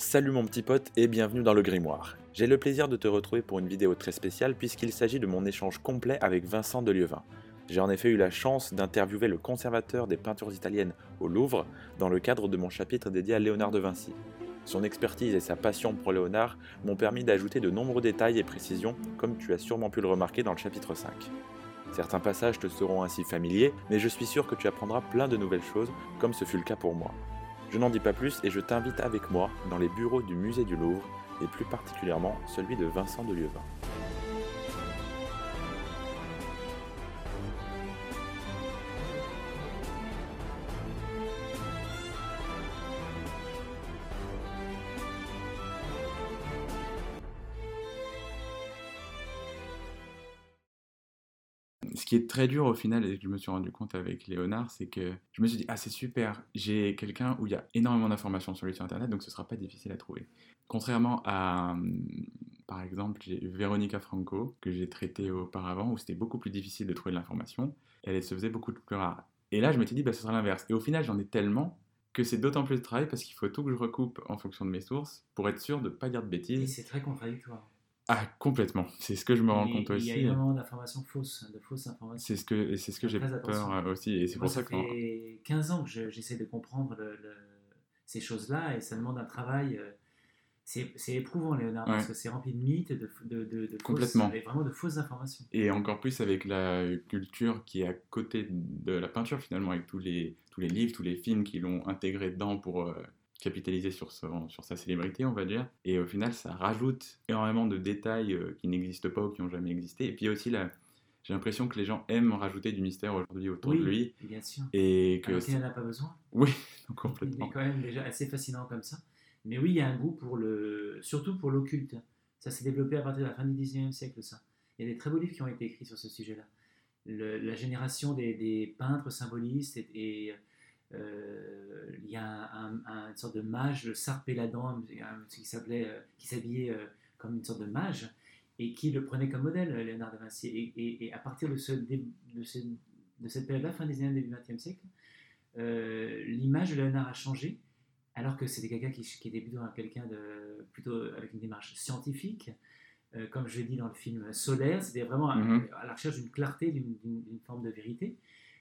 Salut mon petit pote et bienvenue dans le grimoire. J'ai le plaisir de te retrouver pour une vidéo très spéciale puisqu'il s'agit de mon échange complet avec Vincent de Lieuvin. J'ai en effet eu la chance d'interviewer le conservateur des peintures italiennes au Louvre dans le cadre de mon chapitre dédié à Léonard de Vinci. Son expertise et sa passion pour Léonard m'ont permis d'ajouter de nombreux détails et précisions comme tu as sûrement pu le remarquer dans le chapitre 5. Certains passages te seront ainsi familiers, mais je suis sûr que tu apprendras plein de nouvelles choses comme ce fut le cas pour moi. Je n'en dis pas plus et je t'invite avec moi dans les bureaux du musée du Louvre et plus particulièrement celui de Vincent de Lieuvin. Qui est très dur au final, et que je me suis rendu compte avec Léonard, c'est que je me suis dit, ah c'est super, j'ai quelqu'un où il y a énormément d'informations sur lui sur Internet, donc ce sera pas difficile à trouver. Contrairement à, hum, par exemple, Véronica Franco, que j'ai traité auparavant, où c'était beaucoup plus difficile de trouver de l'information, et elle se faisait beaucoup plus rare. Et là, je m'étais dit, bah, ce sera l'inverse. Et au final, j'en ai tellement que c'est d'autant plus de travail parce qu'il faut tout que je recoupe en fonction de mes sources pour être sûr de ne pas dire de Et bêtises. c'est très contradictoire. Ah, complètement. C'est ce que je me rends compte Il y aussi. a énormément d'informations fausses, de fausses informations. C'est ce que, c'est ce que j'ai peur euh, aussi. Et c'est pour ça ça que. fait 15 ans que je- j'essaie de comprendre le- le- ces choses-là et ça demande un travail. euh, C'est c'est éprouvant, Léonard, parce que c'est rempli de mythes, de, de, de, de fausses, Complètement. vraiment de fausses informations. Et encore plus avec la culture qui est à côté de la peinture, finalement, avec tous les, tous les livres, tous les films qui l'ont intégré dedans pour euh, capitaliser sur, son- sur sa célébrité, on va dire. Et au final, ça rajoute énormément de détails euh, qui n'existent pas ou qui n'ont jamais existé. Et puis il y a aussi, la... j'ai l'impression que les gens aiment rajouter du mystère aujourd'hui autour Oui, de lui. bien sûr. Et que. Alors qu'il n'y en a pas besoin. Oui, Il est complètement. quand même déjà assez fascinant comme ça. Mais oui, il y a un goût pour le, surtout pour l'occulte. Ça s'est développé à partir de la fin du 19e siècle, ça. Il y a des très beaux livres qui ont été écrits sur ce sujet-là. Le- la génération des, des peintres symbolistes et, euh, il y a un, un- une sorte de mage, le Sarpéladan, qui s'appelait, euh, qui s'habillait euh, comme une sorte de mage et qui le prenait comme modèle, Léonard de Vinci. Et, et- et à partir de, ce, dé- de, ce- de cette période-là, fin des 19e, début 20e siècle, euh, l'image de Léonard a changé, alors que c'était quelqu'un qui, qui était plutôt un- quelqu'un de plutôt avec une démarche scientifique, euh, comme je l'ai dit dans le film Solaire, c'était vraiment à- Mhm. à la recherche d'une clarté, d'une forme de vérité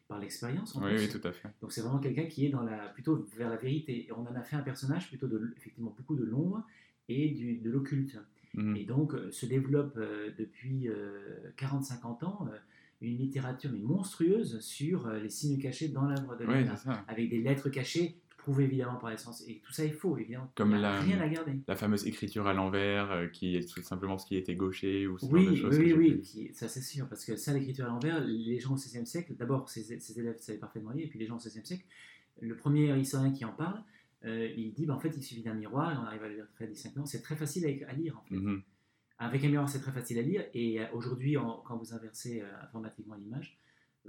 par l'expérience. en Oui, oui, tout à fait. Donc c'est vraiment quelqu'un qui est dans la, plutôt vers la vérité. Et on en a fait un personnage plutôt de, effectivement beaucoup de l'ombre et du, de l'occulte. Mhm. Et donc euh, se développe euh, depuis 40-50 ans euh, une littérature mais monstrueuse sur les signes cachés dans l'œuvre de Oui, c'est ça. avec des lettres cachées prouvées évidemment par les sens. Et tout ça est faux, évidemment. Comme Il n'y a la- rien à garder. La fameuse écriture à l'envers, euh, qui est tout simplement ce qui était gaucher ou ce genre Oui, de oui, choses. oui, oui, qui- ça c'est sûr, parce que ça, l'écriture à l'envers, les gens au XVIe siècle, d'abord, ces, ces élèves savaient parfaitement lire, et puis les gens au XVIe siècle, le premier historien qui en parle, euh, il dit, bah, en fait, il suffit d'un miroir, et on arrive à le lire très distinctement, c'est très facile à, à lire, en fait. Mhm. Avec un miroir, c'est très facile à lire, et euh, aujourd'hui, quand vous inversez euh, informatiquement l'image,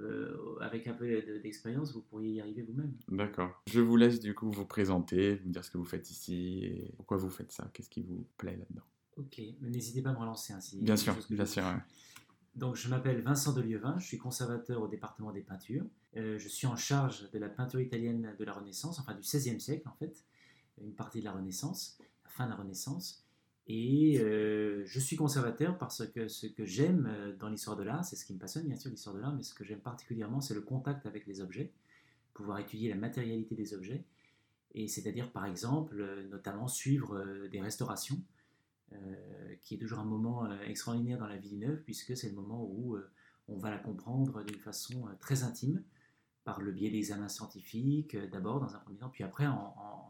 euh, avec un peu de- d'expérience, vous pourriez y arriver vous-même. D'accord. Je vous laisse du coup vous présenter, me dire ce que vous faites ici et pourquoi vous faites ça, qu'est-ce qui vous plaît là-dedans. Ok, mais n'hésitez pas à me relancer ainsi. Bien sûr, bien sûr. ouais. Donc, je m'appelle Vincent de Lieuvin, je suis conservateur au département des peintures. Euh, je suis en charge de la peinture italienne de la Renaissance, enfin du XVIe siècle en fait, une partie de la Renaissance, la fin de la Renaissance. Et euh, je suis conservateur parce que ce que j'aime euh, dans l'histoire de l'art, c'est ce qui me passionne bien sûr l'histoire de l'art, mais ce que j'aime particulièrement, c'est le contact avec les objets, pouvoir étudier la matérialité des objets, et c'est-à-dire par exemple, euh, notamment suivre des restaurations qui est toujours un moment extraordinaire dans la vie d'une œuvre, puisque c'est le moment où on va la comprendre d'une façon très intime, par le biais d'examens scientifiques, d'abord dans un premier temps, puis après en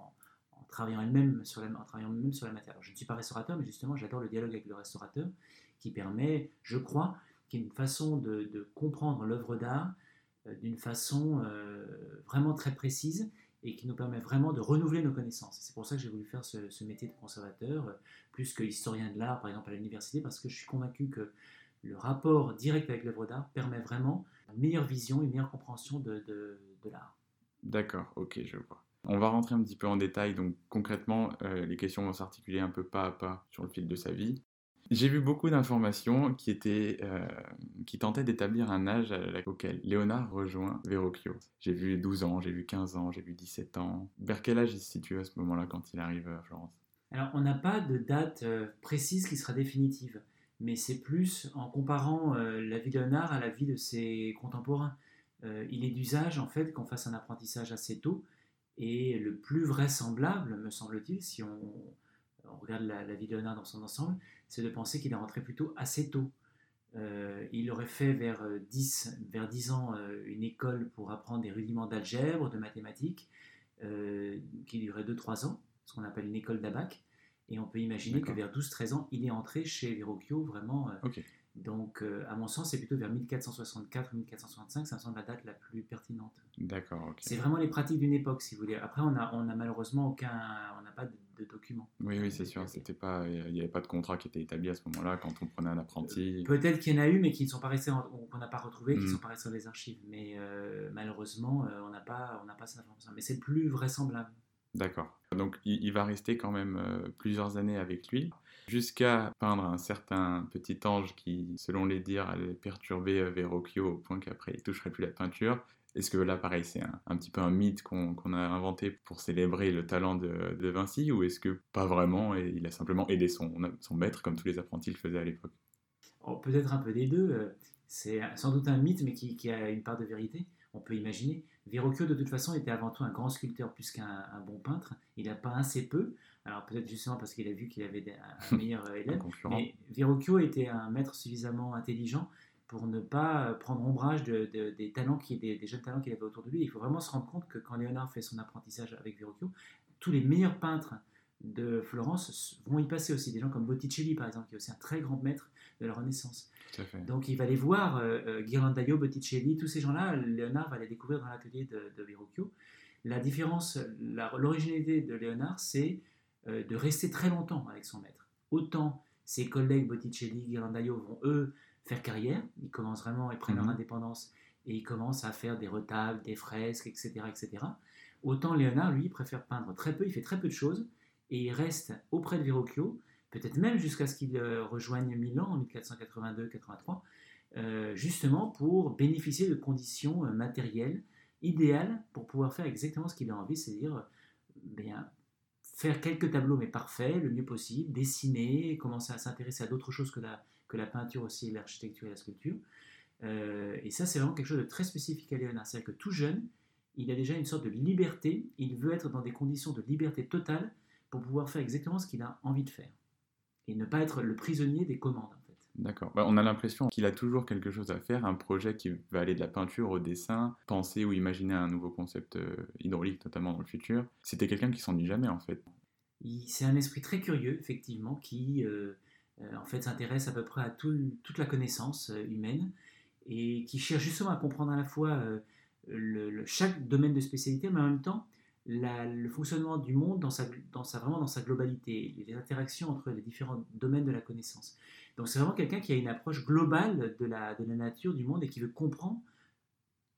travaillant elle-même sur en travaillant même sur la matière. Je ne suis pas restaurateur, mais justement j'adore le dialogue avec le restaurateur, qui permet, je crois, qu'il y a une façon de, comprendre l'œuvre d'art euh, d'une façon euh, vraiment très précise et qui nous permet vraiment de renouveler nos connaissances. C'est pour ça que j'ai voulu faire ce, ce métier de conservateur, euh, plus que historien de l'art, par exemple, à l'université, parce que je suis convaincu que le rapport direct avec l'œuvre d'art permet vraiment une meilleure vision, une meilleure compréhension de, de- de l'art. D'accord, ok, je vois. On va rentrer un petit peu en détail, donc concrètement, euh, les questions vont s'articuler un peu pas à pas sur le fil de sa vie. J'ai vu beaucoup d'informations qui étaient, euh, qui tentaient d'établir un âge auquel Léonard rejoint Verrocchio. J'ai vu 12 ans, j'ai vu 15 ans, j'ai vu 17 ans. Vers quel âge il se situe à ce moment-là quand il arrive à Florence? Alors, on n'a pas de date euh, précise qui sera définitive, mais c'est plus en comparant euh, la vie de Léonard à la vie de ses contemporains. Euh, il est d'usage, en fait, qu'on fasse un apprentissage assez tôt, et le plus vraisemblable, me semble-t-il, si on, on regarde la, la, vie de Léonard dans son ensemble, c'est de penser qu'il est rentré plutôt assez tôt. il aurait fait vers 10, vers 10 ans une école pour apprendre des rudiments d'algèbre, de mathématiques, qui durait 2-3 ans ce qu'on appelle une école d'abac. Et on peut imaginer que vers 12-13 ans, il est entré chez Verrocchio vraiment. Euh, donc, euh, à mon sens, c'est plutôt vers 1464-1465, ça me semble la date la plus pertinente. D'accord. C'est vraiment les pratiques d'une époque, si vous voulez. Après, on a, on a malheureusement aucun, on n'a pas de, documents. Oui, oui, c'est sûr. C'était pas, il n'y avait pas de contrat qui était établi à ce moment-là quand on prenait un apprenti. Euh, peut-être qu'il y en a eu, mais qui ne sont pas restés, qu'on n'a pas retrouvé, qui ne hmm. sont pas restés dans les archives. Mais malheureusement, on n'a pas, on n'a pas cette information. Mais c'est le plus vraisemblable. D'accord. Donc il, va rester quand même euh, plusieurs années avec lui, jusqu'à peindre un certain petit ange qui, selon les dires, allait perturber euh, Verrocchio au point qu'après il toucherait plus la peinture. Est-ce que là, pareil, c'est un, petit peu un mythe qu'on a inventé pour célébrer le talent de, Vinci, ou est-ce que pas vraiment, et il a simplement aidé son, maître, comme tous les apprentis le faisaient à l'époque? Oh, Peut-être un peu des deux. Euh, c'est sans doute un mythe, mais qui a une part de vérité on peut imaginer. Verrocchio, de toute façon, était avant tout un grand sculpteur plus qu'un bon peintre. Il a peint assez peu, alors peut-être justement parce qu'il a vu qu'il avait un meilleur élève. mais Verrocchio était un maître suffisamment intelligent pour ne pas prendre ombrage des talents qui, des, des, jeunes talents qu'il avait autour de lui. Il faut vraiment se rendre compte que quand Léonard fait son apprentissage avec Verrocchio, tous les meilleurs peintres de Florence vont y passer aussi. Des gens comme Botticelli, par exemple, qui est aussi un très grand maître de la Renaissance. Donc il va les voir, euh, euh, Ghirlandaio, Botticelli, tous ces gens-là, Léonard va les découvrir dans l'atelier de, de Verrocchio. La différence, l'originalité de Léonard, c'est euh, de rester très longtemps avec son maître. Autant ses collègues Botticelli, Ghirlandaio vont eux faire carrière, ils commencent vraiment, ils prennent leur mhm. indépendance et ils commencent à faire des retables, des fresques, etc., etc. Autant Léonard, lui, préfère peindre très peu, il fait très peu de choses et il reste auprès de Verrocchio peut-être même jusqu'à ce qu'il euh, rejoigne Milan en 1482-83, euh, justement pour bénéficier de conditions matérielles idéales pour pouvoir faire exactement ce qu'il a envie, c'est-à-dire bien faire quelques tableaux mais parfaits, le mieux possible, dessiner, commencer à s'intéresser à d'autres choses que la, que la peinture aussi, l'architecture et la sculpture. et ça, c'est vraiment quelque chose de très spécifique à Léonard. C'est-à-dire que tout jeune, il a déjà une sorte de liberté, il veut être dans des conditions de liberté totale pour pouvoir faire exactement ce qu'il a envie de faire et ne pas être le prisonnier des commandes. D'accord. Bah, on a l'impression qu'il a toujours quelque chose à faire, un projet qui va aller de la peinture au dessin, penser ou imaginer un nouveau concept euh, hydraulique, notamment dans le futur. C'était quelqu'un qui s'ennuie jamais, en fait. C'est un esprit très curieux, effectivement, qui euh, euh, en fait s'intéresse à peu près à toute la connaissance humaine et qui cherche justement à comprendre à la fois chaque domaine de spécialité, mais en même temps le fonctionnement du monde dans sa, vraiment dans sa globalité, les interactions entre les différents domaines de la connaissance. Donc c'est vraiment quelqu'un qui a une approche globale de la, nature, du monde, et qui veut comprendre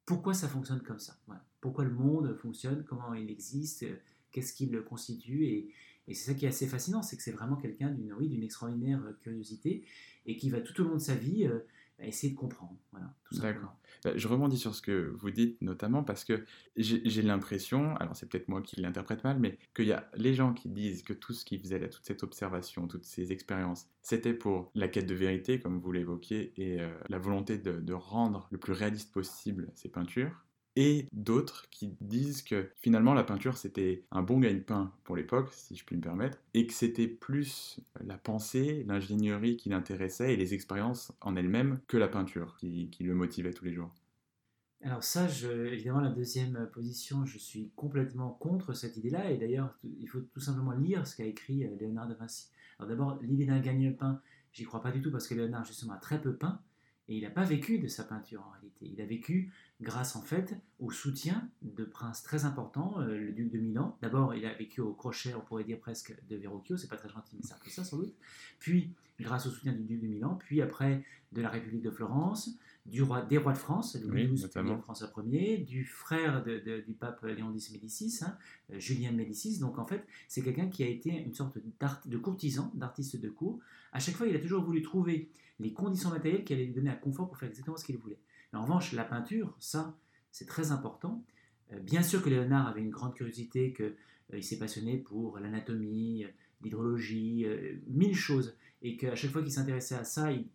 pourquoi ça fonctionne comme ça. Pourquoi le monde fonctionne, comment il existe, qu'est-ce qui le constitue. Et, c'est ça qui est assez fascinant, c'est que c'est vraiment quelqu'un d'une extraordinaire curiosité, et qui va tout au long de sa vie euh, essayer de comprendre. Voilà, D'accord. Bah, je rebondis sur ce que vous dites, notamment parce que j'ai l'impression, alors c'est peut-être moi qui l'interprète mal, mais qu'il y a les gens qui disent que tout ce qui faisait, toute cette observation, toutes ces expériences, c'était pour la quête de vérité, comme vous l'évoquiez, et euh, la volonté de, de rendre le plus réaliste possible ces peintures et d'autres qui disent que finalement la peinture c'était un bon gagne-pain pour l'époque, si je puis me permettre, et que c'était plus la pensée, l'ingénierie qui l'intéressait et les expériences en elles-mêmes que la peinture qui, le motivait tous les jours. Alors ça, évidemment, la deuxième position, je suis complètement contre cette idée-là, et d'ailleurs, il faut tout simplement lire ce qu'a écrit euh, Léonard de Vinci. Alors d'abord, l'idée d'un gagne-pain, j'y crois pas du tout parce que Léonard justement a très peu peint, et il n'a pas vécu de sa peinture en réalité. Il a vécu grâce en fait au soutien de princes très importants, euh, le duc de Milan. D'abord, il a vécu au crochet, on pourrait dire presque, de Verrocchio, c'est pas très gentil, mais c'est un ça sans doute. Puis, grâce au soutien du duc de Milan, puis après de la République de Florence, du roi, des rois de France, Louis XII, François Ier, du frère du pape Léon X Médicis, hein, euh, Julien Médicis. Donc en fait, c'est quelqu'un qui a été une sorte de courtisan, d'artiste de cour. À chaque fois, il a toujours voulu trouver les conditions matérielles qui allaient lui donner un confort pour faire exactement ce qu'il voulait. en revanche, la peinture, ça, c'est très important. Euh, bien sûr que Léonard avait une grande curiosité, qu'il euh, s'est passionné pour l'anatomie, d'hydrologie, mille choses, et qu'à chaque fois qu'il s'intéressait à ça, il,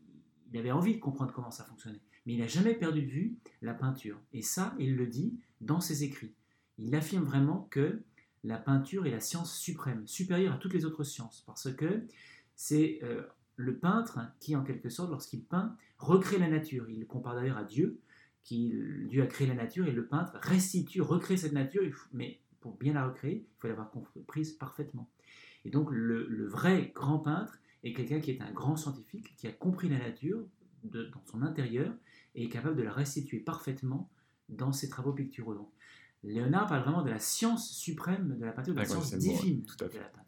il avait envie de comprendre comment ça fonctionnait. Mais il n'a jamais perdu de vue la peinture. Et ça, il le dit dans ses écrits. Il affirme vraiment que la peinture est la science suprême, supérieure à toutes les autres sciences, parce que c'est euh, le peintre qui, en quelque sorte, lorsqu'il peint, recrée la nature. Il compare d'ailleurs à Dieu, qui Dieu a créé la nature, et le peintre restitue, recrée cette nature, mais pour bien la recréer, il faut l'avoir comprise parfaitement. Et donc le, vrai grand peintre est quelqu'un qui est un grand scientifique, qui a compris la nature dans son intérieur et est capable de la restituer parfaitement dans ses travaux picturaux. Donc, Léonard parle vraiment de la science suprême de la peinture, de la science divine de la peinture.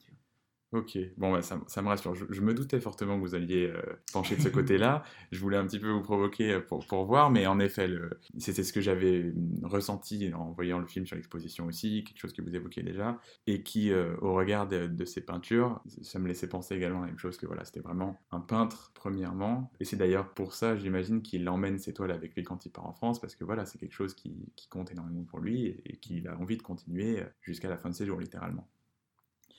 Ok, bon, bah, ça, ça, me rassure. Je, me doutais fortement que vous alliez euh, pencher de ce côté-là. Je voulais un petit peu vous provoquer euh, pour, pour voir, mais en effet, c'était ce que j'avais hum, ressenti en voyant le film sur l'exposition aussi, quelque chose que vous évoquiez déjà, et qui, euh, au regard de, de, ces peintures, ça me laissait penser également la même chose, que voilà, c'était vraiment un peintre, premièrement, et c'est d'ailleurs pour ça, j'imagine, qu'il emmène ses toiles avec lui quand il part en France, parce que voilà, c'est quelque chose qui, qui, compte énormément pour lui, et, et qu'il a envie de continuer jusqu'à la fin de ses jours, littéralement.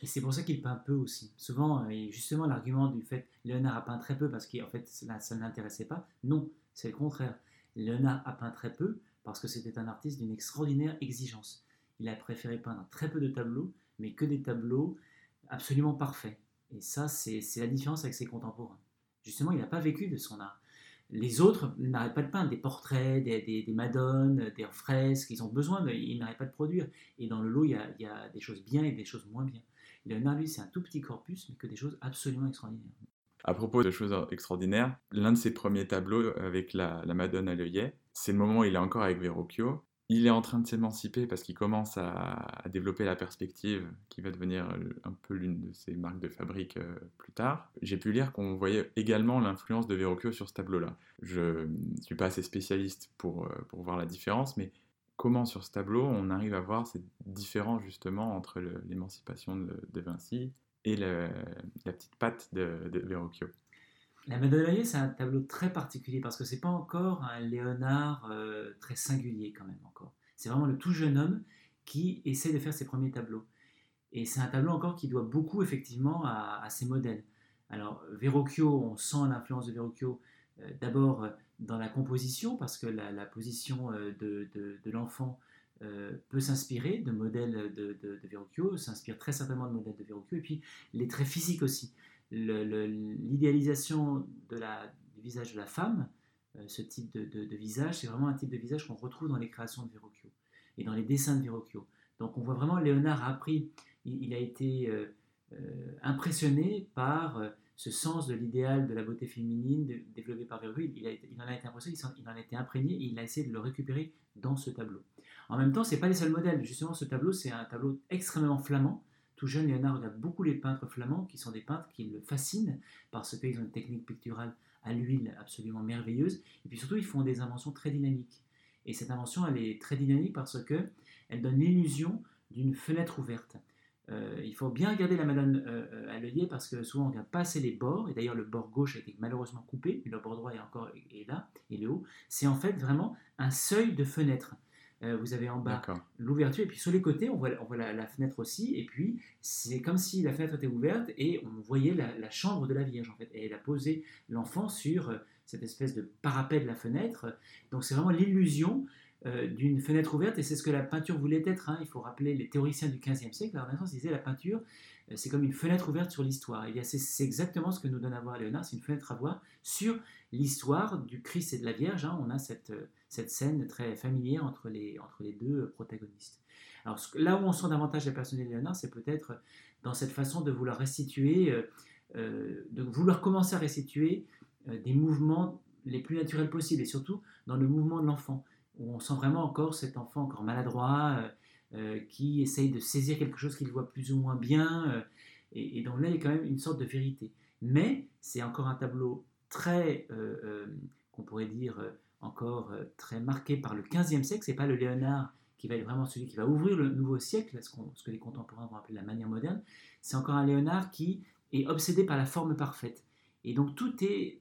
Et c'est pour ça qu'il peint peu aussi. Souvent, euh, justement, l'argument du fait Léonard a peint très peu parce qu'en fait, ça, ne l'intéressait pas. Non, c'est le contraire. Léonard a peint très peu parce que c'était un artiste d'une extraordinaire exigence. Il a préféré peindre très peu de tableaux, mais que des tableaux absolument parfaits. Et ça, c'est la différence avec ses contemporains. Justement, il n'a pas vécu de son art. Les autres n'arrêtent pas de peindre des portraits, des, madones, des fresques, ils ont besoin, de, ils n'arrêtent pas de produire. Et dans le lot, il y a des choses bien et des choses moins bien. Léonard, lui, c'est un tout petit corpus, mais que des choses absolument extraordinaires. À propos de choses extraordinaires, l'un de ses premiers tableaux avec la, Madone à l'œillet, c'est le moment où il est encore avec Verrocchio. Il est en train de s'émanciper parce qu'il commence à, développer la perspective qui va devenir un peu l'une de ses marques de fabrique euh, plus tard. J'ai pu lire qu'on voyait également l'influence de Verrocchio sur ce tableau-là. Je ne suis pas assez spécialiste pour, euh, pour voir la différence, mais comment sur ce tableau on arrive à voir cette différence justement entre l'émancipation de, Vinci et la petite patte de, Verrocchio. La Madeleine c'est un tableau très particulier parce que c'est pas encore un Léonard euh, très singulier quand même encore. C'est vraiment le tout jeune homme qui essaie de faire ses premiers tableaux. Et c'est un tableau encore qui doit beaucoup effectivement à, ses modèles. Alors Verrocchio, on sent l'influence de Verrocchio euh, d'abord dans la composition, parce que la, position euh, de, de, l'enfant euh, peut s'inspirer de modèles de, de, Verrocchio, s'inspire très certainement de modèles de Verrocchio, et puis les traits physiques aussi. L'idéalisation du visage de la femme, euh, ce type de, visage, c'est vraiment un type de visage qu'on retrouve dans les créations de Verrocchio et dans les dessins de Verrocchio. Donc on voit vraiment Léonard a appris, il, a été impressionné par ce sens de l'idéal de la beauté féminine développé par Verrocchio, il, en a été impressionné, il en a été imprégné et il a essayé de le récupérer dans ce tableau. En même temps, ce n'est pas les seuls modèles. Justement, ce tableau, c'est un tableau extrêmement flamand. Tout jeune, Léonard regarde beaucoup les peintres flamands, qui sont des peintres qui le fascinent parce qu'ils ont une technique picturale à l'huile absolument merveilleuse. Et puis surtout, ils font des inventions très dynamiques. Et cette invention, elle est très dynamique parce que elle donne l'illusion d'une fenêtre ouverte. Euh, il faut bien regarder la Madone euh, euh, à l'œillet parce que souvent on ne regarde pas assez les bords, et d'ailleurs le bord gauche a été malheureusement coupé, mais le bord droit est encore est là, et le haut. C'est en fait vraiment un seuil de fenêtre. vous avez en bas l'ouverture, et puis sur les côtés, on voit, on voit la, fenêtre aussi, et puis c'est comme si la fenêtre était ouverte et on voyait la, chambre de la Vierge en fait. Et elle a posé l'enfant sur cette espèce de parapet de la fenêtre. Donc c'est vraiment l'illusion d'une fenêtre ouverte, et c'est ce que la peinture voulait être. Hein. Il faut rappeler les théoriciens du XVe siècle, la Renaissance disait la peinture, euh, c'est comme une fenêtre ouverte sur l'histoire. Et c'est exactement ce que nous donne à voir Léonard, c'est une fenêtre à voir sur l'histoire du Christ et de la Vierge. Hein. On a cette, euh, cette scène très familière entre les, entre les deux protagonistes. Alors là où on sent davantage la personnalité de Léonard, c'est peut-être dans cette façon de vouloir restituer, de vouloir commencer à restituer des mouvements les plus naturels possibles, et surtout dans le mouvement de l'enfant où on sent vraiment encore cet enfant encore maladroit, euh, euh, qui essaye de saisir quelque chose qu'il voit plus ou moins bien, euh, et, donc là il y a quand même une sorte de vérité. Mais c'est encore un tableau très, qu'on pourrait dire, encore très marqué par le 15e siècle, c'est pas le Léonard qui va être vraiment celui qui va ouvrir le nouveau siècle, ce que les contemporains vont appeler la manière moderne, c'est encore un Léonard qui est obsédé par la forme parfaite. Et donc tout est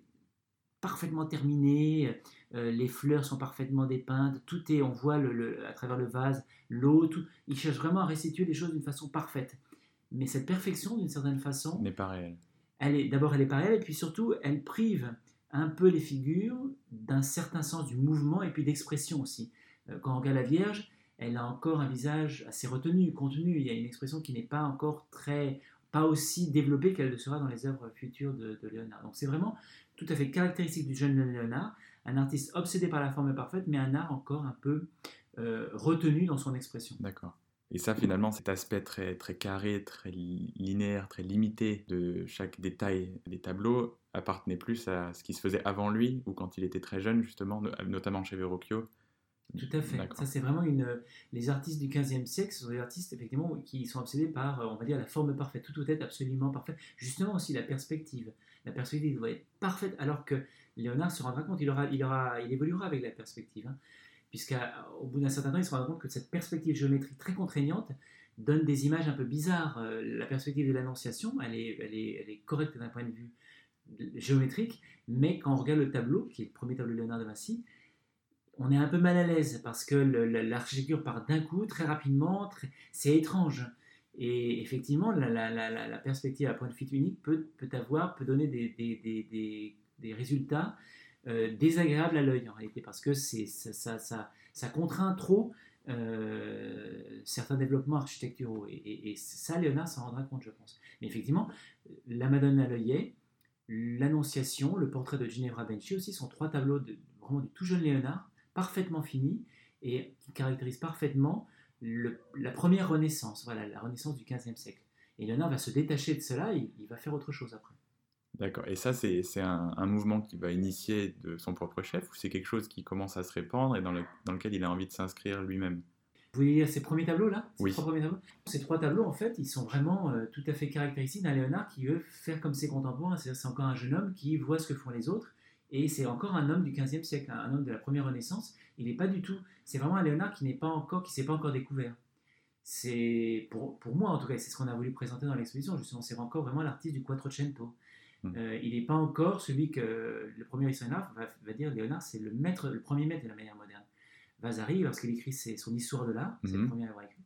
parfaitement terminé, euh, les fleurs sont parfaitement dépeintes, tout est, on voit le, à travers le vase, l'eau, tout. Il cherche vraiment à restituer les choses d'une façon parfaite. mais cette perfection, d'une certaine façon, n'est pas réelle. Elle est d'abord, elle est pas réelle, et puis surtout, elle prive un peu les figures d'un certain sens du mouvement et puis d'expression aussi. Euh, quand on regarde la Vierge, elle a encore un visage assez retenu, contenu. Il y a une expression qui n'est pas encore très, pas aussi développée qu'elle le sera dans les œuvres futures de, Léonard. Donc c'est vraiment tout à fait caractéristique du jeune Léonard, un artiste obsédé par la forme parfaite, mais un art encore un peu euh, retenu dans son expression. D'accord. Et ça, finalement, cet aspect très, très carré, très linéaire, très limité de chaque détail des tableaux appartenait plus à ce qui se faisait avant lui ou quand il était très jeune, justement, notamment chez Verrocchio. Tout à fait. Ça, c'est vraiment une. Les artistes du 15e siècle, ce sont des artistes, effectivement, qui sont obsédés par, on va dire, la forme parfaite. Tout doit être absolument parfait. Justement, aussi la perspective. La perspective doit être parfaite, alors que Léonard se rendra compte, il, aura, il, aura, il évoluera avec la perspective. Hein, Puisqu'au bout d'un certain temps, il se rendra compte que cette perspective géométrique très contraignante donne des images un peu bizarres. Euh, la perspective de l'Annonciation, elle est, elle, est, elle est correcte d'un point de vue géométrique, mais quand on regarde le tableau, qui est le premier tableau de Léonard de Vinci, on est un peu mal à l'aise parce que l'architecture part d'un coup, très rapidement, c'est étrange. Et effectivement, la, perspective à point de vue unique peut, avoir, peut donner des, résultats euh, désagréables à l'œil en réalité, parce que ça, contraint trop euh, certains développements architecturaux. Et, ça, Léonard s'en rendra compte, je pense. Mais effectivement, la Madone à l'œillet, l'Annonciation, le portrait de Ginevra Benchi aussi sont trois tableaux vraiment du tout jeune Léonard parfaitement fini et qui caractérise parfaitement la première renaissance, voilà, la renaissance du XVe siècle. Et Léonard va se détacher de cela, et il va faire autre chose après. D'accord. Et ça, c'est un, un, mouvement qui va initier de son propre chef, ou c'est quelque chose qui commence à se répandre et dans, dans lequel il a envie de s'inscrire lui-même? Vous voyez ces premiers tableaux là? Ces oui. trois premiers tableaux? Ces trois tableaux, en fait, ils sont vraiment euh, tout à fait caractéristiques d'un Léonard qui veut faire comme ses contemporains. C'est encore un jeune homme qui voit ce que font les autres et c'est encore un homme du XVe siècle, un homme de la première Renaissance. Il n'est pas du tout. C'est vraiment un Léonard qui n'est pas encore, qui s'est pas encore découvert. C'est pour, pour, moi en tout cas, c'est ce qu'on a voulu présenter dans l'exposition. Justement, c'est encore vraiment l'artiste du Quattrocento. Hmm. Euh, il n'est pas encore celui que le premier historien va, va, dire Léonard, c'est le maître, le premier maître de la manière moderne. Vasari, lorsqu'il écrit son histoire de l'art, c'est le hmm. premier à avoir écrit,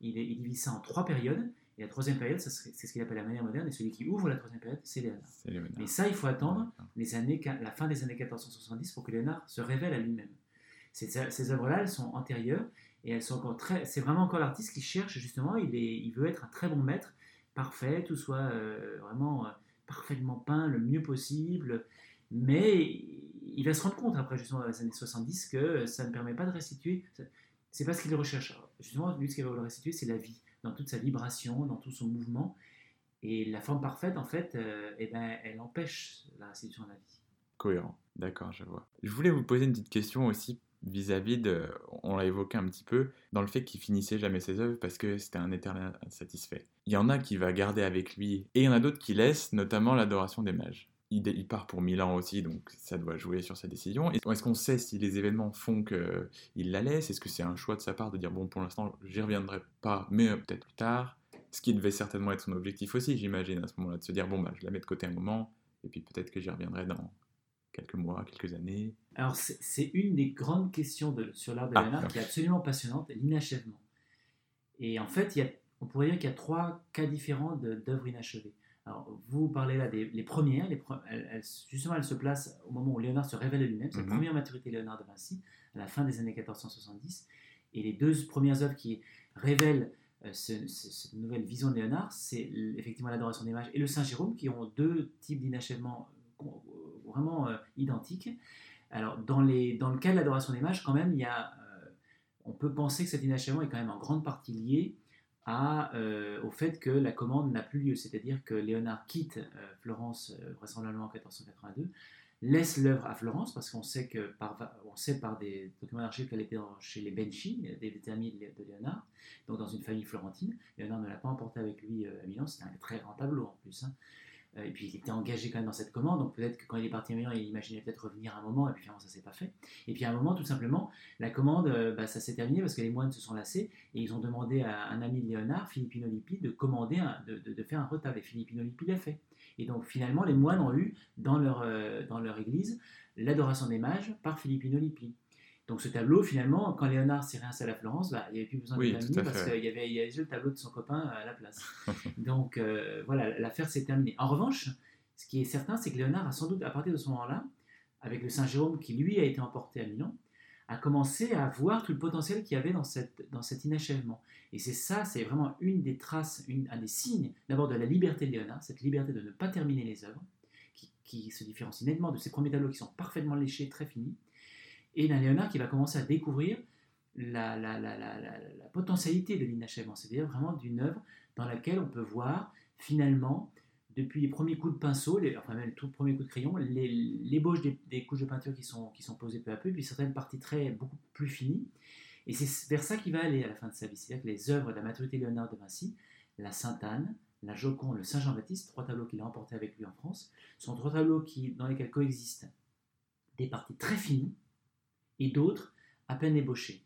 il, il divise ça en trois périodes. Et la troisième période, c'est ce qu'il appelle la manière moderne, et celui qui ouvre la troisième période, c'est Léonard. Mais ça, il faut attendre les années, la fin des années 1470 pour que Léonard se révèle à lui-même. Ces, œuvres-là, elles sont antérieures, et elles sont encore très. C'est vraiment encore l'artiste qui cherche, justement, il, est, il veut être un très bon maître, parfait, tout soit euh, vraiment euh, parfaitement peint le mieux possible, mais il va se rendre compte, après, justement, dans les années 70, que ça ne permet pas de restituer. C'est pas ce qu'il recherche. Justement, lui, ce qu'il veut restituer, c'est la vie dans toute sa vibration, dans tout son mouvement. Et la forme parfaite, en fait, euh, eh ben, elle empêche la restitution de la vie. Cohérent, d'accord, je vois. Je voulais vous poser une petite question aussi vis-à-vis de, on l'a évoqué un petit peu, dans le fait qu'il finissait jamais ses œuvres parce que c'était un éternel insatisfait. Il y en a qui va garder avec lui, et il y en a d'autres qui laissent, notamment l'adoration des mages il, part pour Milan aussi, donc ça doit jouer sur sa décision. Est-ce qu'on sait si les événements font qu'il la laisse? Est-ce que c'est un choix de sa part de dire, bon, pour l'instant, j'y reviendrai pas, mais peut-être plus tard? Ce qui devait certainement être son objectif aussi, j'imagine, à ce moment-là, de se dire, bon, bah, je la mets de côté un moment, et puis peut-être que j'y reviendrai dans quelques mois, quelques années. Alors, c'est une des grandes questions de, sur l'art de ah, qui est absolument passionnante, l'inachèvement. Et en fait, il y a, on pourrait dire qu'il y a trois cas différents d'œuvres inachevées. Alors, vous parlez là des les premières, les justement, elles se placent au moment où Léonard se révèle lui-même, c'est la mhm. première maturité Léonard de Vinci, à la fin des années 1470. Et les deux premières œuvres qui révèlent euh, cette nouvelle vision de Léonard, c'est effectivement l'adoration des mages et le Saint Jérôme, qui ont deux types d'inachèvement euh, vraiment euh, identiques. Alors, dans, les, dans le cas de l'adoration des mages, quand même, il y a, on peut penser que cet inachèvement est quand même en grande partie lié euh, au fait que la commande n'a plus lieu, c'est-à-dire que Léonard quitte euh, Florence euh, vraisemblablement en 1482, laisse l'œuvre à Florence parce qu'on sait que par, on sait par des documents d'archives qu'elle était chez les Benchi, des, amis de Léonard, donc dans une famille florentine. Léonard ne l'a pas emporté avec lui à Milan, c'était un très grand tableau en plus. Hein. Euh, et puis il était engagé quand même dans cette commande, donc peut-être que quand il est parti à Milan, il imaginait peut-être revenir un moment, et puis finalement ça s'est pas fait. Et puis à un moment, tout simplement, la commande, euh, bah, ça s'est terminé parce que les moines se sont lassés, et ils ont demandé à un ami de Léonard, Philippino Lippi, de commander, de, faire un retable, et Philippino Lippi l'a fait. Et donc finalement, les moines ont eu dans leur, euh, dans leur église l'adoration des mages par Philippino Lippi. Donc ce tableau, finalement, quand Léonard s'est réinstallé à Florence, bah, il n'y avait plus besoin Oui, de à parce qu'il y avait, il y avait déjà le tableau de son copain à la place. Donc euh, voilà, l'affaire s'est terminée. En revanche, ce qui est certain, c'est que Léonard a sans doute, à partir de ce moment-là, avec le Saint-Jérôme qui lui a été emporté à Milan, a commencé à voir tout le potentiel qu'il y avait dans, cette, dans cet inachèvement. Et c'est ça, c'est vraiment une des traces, une, un des signes d'abord de la liberté de Léonard, cette liberté de ne pas terminer les œuvres, qui, qui se différencie nettement de ses premiers tableaux qui sont parfaitement léchés, très finis, et d'un Léonard qui va commencer à découvrir la, la, la, la, potentialité de l'inachèvement, c'est-à-dire vraiment d'une œuvre dans laquelle on peut voir finalement, depuis les premiers coups de pinceau, enfin même le tout premier coup de crayon, l'ébauche des, des couches de peinture qui sont, qui sont posées peu à peu, puis certaines parties très beaucoup plus finies. Et c'est vers ça qu'il va aller à la fin de sa vie. C'est-à-dire que les œuvres de la maturité Léonard de Vinci, la Sainte-Anne, la Joconde, le Saint-Jean-Baptiste, trois tableaux qu'il a emportés avec lui en France, sont trois tableaux qui, dans lesquels coexistent des parties très finies et d'autres à peine ébauchées.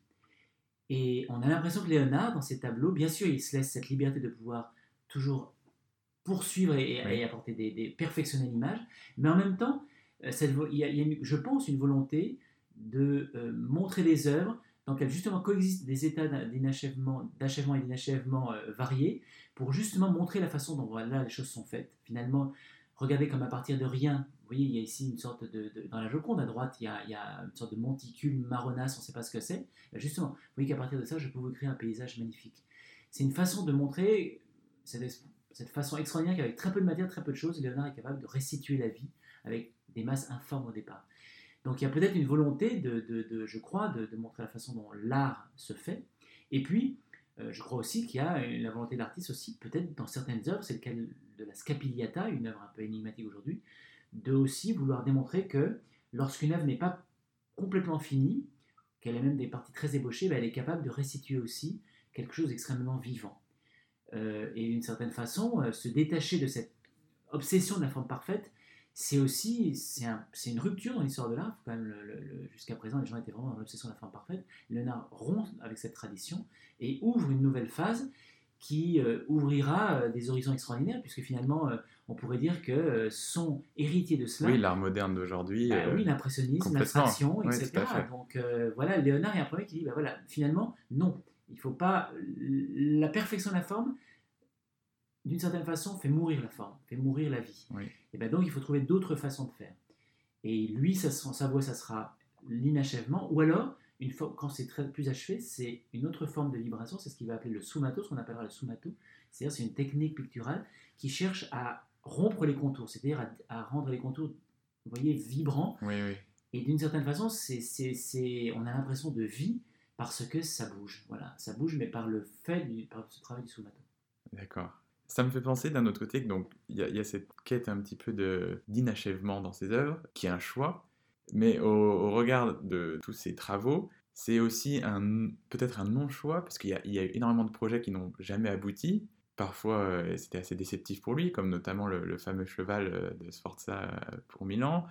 Et on a l'impression que Léonard, dans ces tableaux, bien sûr, il se laisse cette liberté de pouvoir toujours poursuivre et, et- Oui. et apporter des, des perfectionner l'image, mais en même temps, euh, cette il y a, il y a une- je pense, une volonté de euh, montrer des œuvres dans lesquelles justement coexistent des états d'in- d'inachèvement, d'achèvement et d'inachèvement euh, variés, pour justement montrer la façon dont voilà, les choses sont faites. Finalement, regardez comme à partir de rien, vous voyez, il y a ici une sorte de, dans la Joconde à droite, il y, a, une sorte de monticule marronasse, on ne sait pas ce que c'est. Ben Justement, vous voyez qu'à partir de ça, je peux vous créer un paysage magnifique. C'est une façon de montrer cette, cette façon extraordinaire qu'avec très peu de matière, très peu de choses, Léonard est capable de restituer la vie avec des masses informes au départ. Donc il y a peut-être une volonté, de, de- je crois, de, montrer la façon dont l'art se fait. Et puis, euh, je crois aussi qu'il y a la volonté de l'artiste aussi, peut-être dans certaines œuvres, c'est le cas de la Scapigliata, une œuvre un peu énigmatique aujourd'hui, de aussi vouloir démontrer que lorsqu'une œuvre n'est pas complètement finie, qu'elle a même des parties très ébauchées, ben, elle est capable de restituer aussi quelque chose d'extrêmement vivant. Euh, et d'une certaine façon, euh, se détacher de cette obsession de la forme parfaite, c'est aussi c'est un- une rupture dans l'histoire de l'art. Jusqu'à présent, les gens étaient vraiment dans l'obsession de la forme parfaite. Léonard rompt avec cette tradition et ouvre une nouvelle phase qui euh, ouvrira euh, des horizons extraordinaires, puisque finalement, euh, on pourrait dire que sont héritiers de cela. Oui, l'art moderne d'aujourd'hui. Bah oui, l'impressionnisme, l'abstraction, etc. Donc voilà, Léonard est un premier qui dit, bah voilà, finalement, non, il faut pas... La perfection de la forme, d'une certaine façon, fait mourir la forme, fait mourir la vie. Oui. Et ben donc, il faut trouver d'autres façons de faire. Et lui, ça, sa voie, ça sera l'inachèvement, ou alors, une fois, quand c'est très plus achevé, c'est une autre forme de vibration, c'est ce qu'il va appeler le sumato, ce qu'on appellera le sumato, c'est-à-dire c'est une technique picturale qui cherche à rompre les contours, c'est-à-dire à, à rendre les contours, vous voyez, vibrants, Oui, oui. et d'une certaine façon, c'est, c'est, c'est- on a l'impression de vie parce que ça bouge. Voilà, ça bouge, mais par le fait du, par ce travail du sumato. D'accord. Ça me fait penser d'un autre côté que donc il y, y a cette quête un petit peu de d'inachèvement dans ses œuvres, qui est un choix, mais au, regard de tous ces travaux, c'est aussi peut-être un non-choix parce qu'il y, y a énormément de projets qui n'ont jamais abouti. Parfois, euh, c'était assez déceptif pour lui, comme notamment le, fameux cheval euh, de Sforza euh, pour Milan,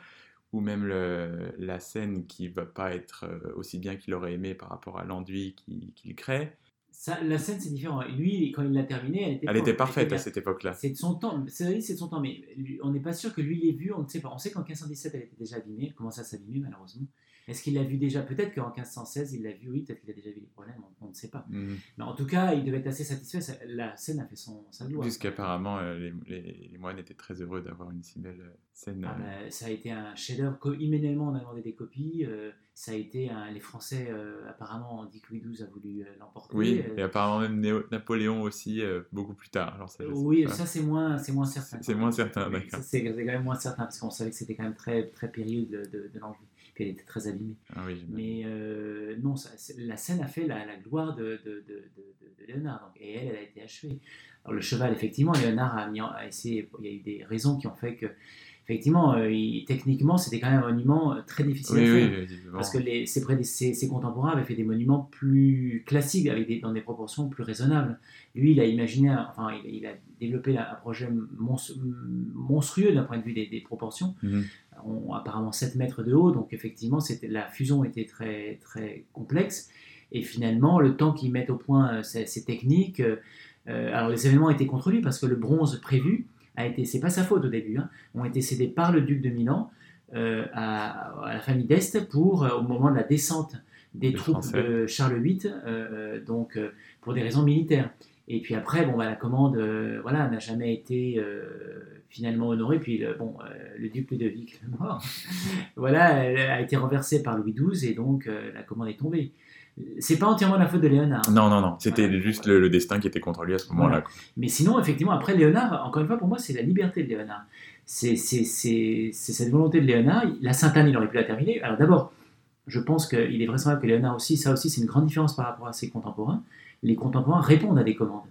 ou même la scène qui va pas être aussi bien qu'il aurait aimé par rapport à l'enduit qu'il crée. Ça, la scène, c'est différent. Lui, quand il l'a terminée, elle était, Elle était parfaite à cette époque-là. C'est de son temps, c'est vrai, c'est de son temps, mais lui- on n'est pas sûr que lui l'ait vu, on ne sait pas. On sait qu'en 1517, elle était déjà abîmée, elle commençait à s'abîmer malheureusement. Est-ce qu'il l'a vu déjà? Peut-être qu'en 1516, il l'a vu, oui, peut-être qu'il a déjà vu les problèmes, on, on ne sait pas. Mhm. Mais en tout cas, il devait être assez satisfait, la scène a fait son, sa gloire. Puisqu'apparemment, euh, les, les- les moines étaient très heureux d'avoir une si belle euh, scène. Ah euh, bah, ça a été un chef-d'œuvre. Immédiatement, on a demandé des copies. euh, ça a été un- les Français, apparemment, on dit que Louis XII a voulu l'emporter. Oui, et apparemment même Néo- Napoléon aussi, beaucoup plus tard. Alors ça, oui, pas. ça c'est moins, moins certain. C'est- moins certain, d'accord. C'est quand même moins certain parce qu'on savait que c'était quand même très, très périlleux de, de. Puis elle était très abîmée. Ah oui. Mais euh, non, ça- la scène a fait la, la gloire de, de, de, de- de Léonard. Donc, et elle, elle a été achevée. Alors le cheval, effectivement, Léonard a, mis en- a essayé. Il y a eu des raisons qui ont fait que, effectivement, euh, il- techniquement, c'était quand même un monument euh, très difficile oui, à oui, faire. Parce que les, ses, ses- ses contemporains avaient fait des monuments plus classiques, avec des, dans des proportions plus raisonnables. Lui, il a imaginé, un- enfin, il, il a développé un projet mons- monstrueux d'un point de vue des, des proportions. Mhm. On- apparemment 7 mètres de haut, donc effectivement, c'était, la fusion était très, très complexe. Et finalement, le temps qu'ils mettent au point euh, ces, ces techniques, euh, euh, alors les événements étaient contre lui parce que le bronze prévu a été, c'est pas sa faute au début, hein, ont été cédés par le duc de Milan euh, à, à la famille d'Este pour, euh, au moment de la descente des Les troupes Français. de Charles VIII, donc pour des raisons militaires. Et puis après, bon, bah, la commande, voilà, n'a jamais été finalement honorée. Puis le, bon, euh, le duc Ludovic, le mort, voilà, a été renversée par Louis XII et donc euh, la commande est tombée. C'est pas entièrement la faute de Léonard. Non, non, non. C'était Voilà. juste le, le destin qui était contre lui à ce moment-là. Voilà. Mais sinon, effectivement, après Léonard, encore une fois, pour moi, c'est la liberté de Léonard. C'est cette volonté de Léonard. La Sainte-Anne, il aurait pu la terminer. Alors d'abord, je pense qu'il est vraisemblable que Léonard aussi, ça aussi, c'est une grande différence par rapport à ses contemporains. Les contemporains répondent à des commandes.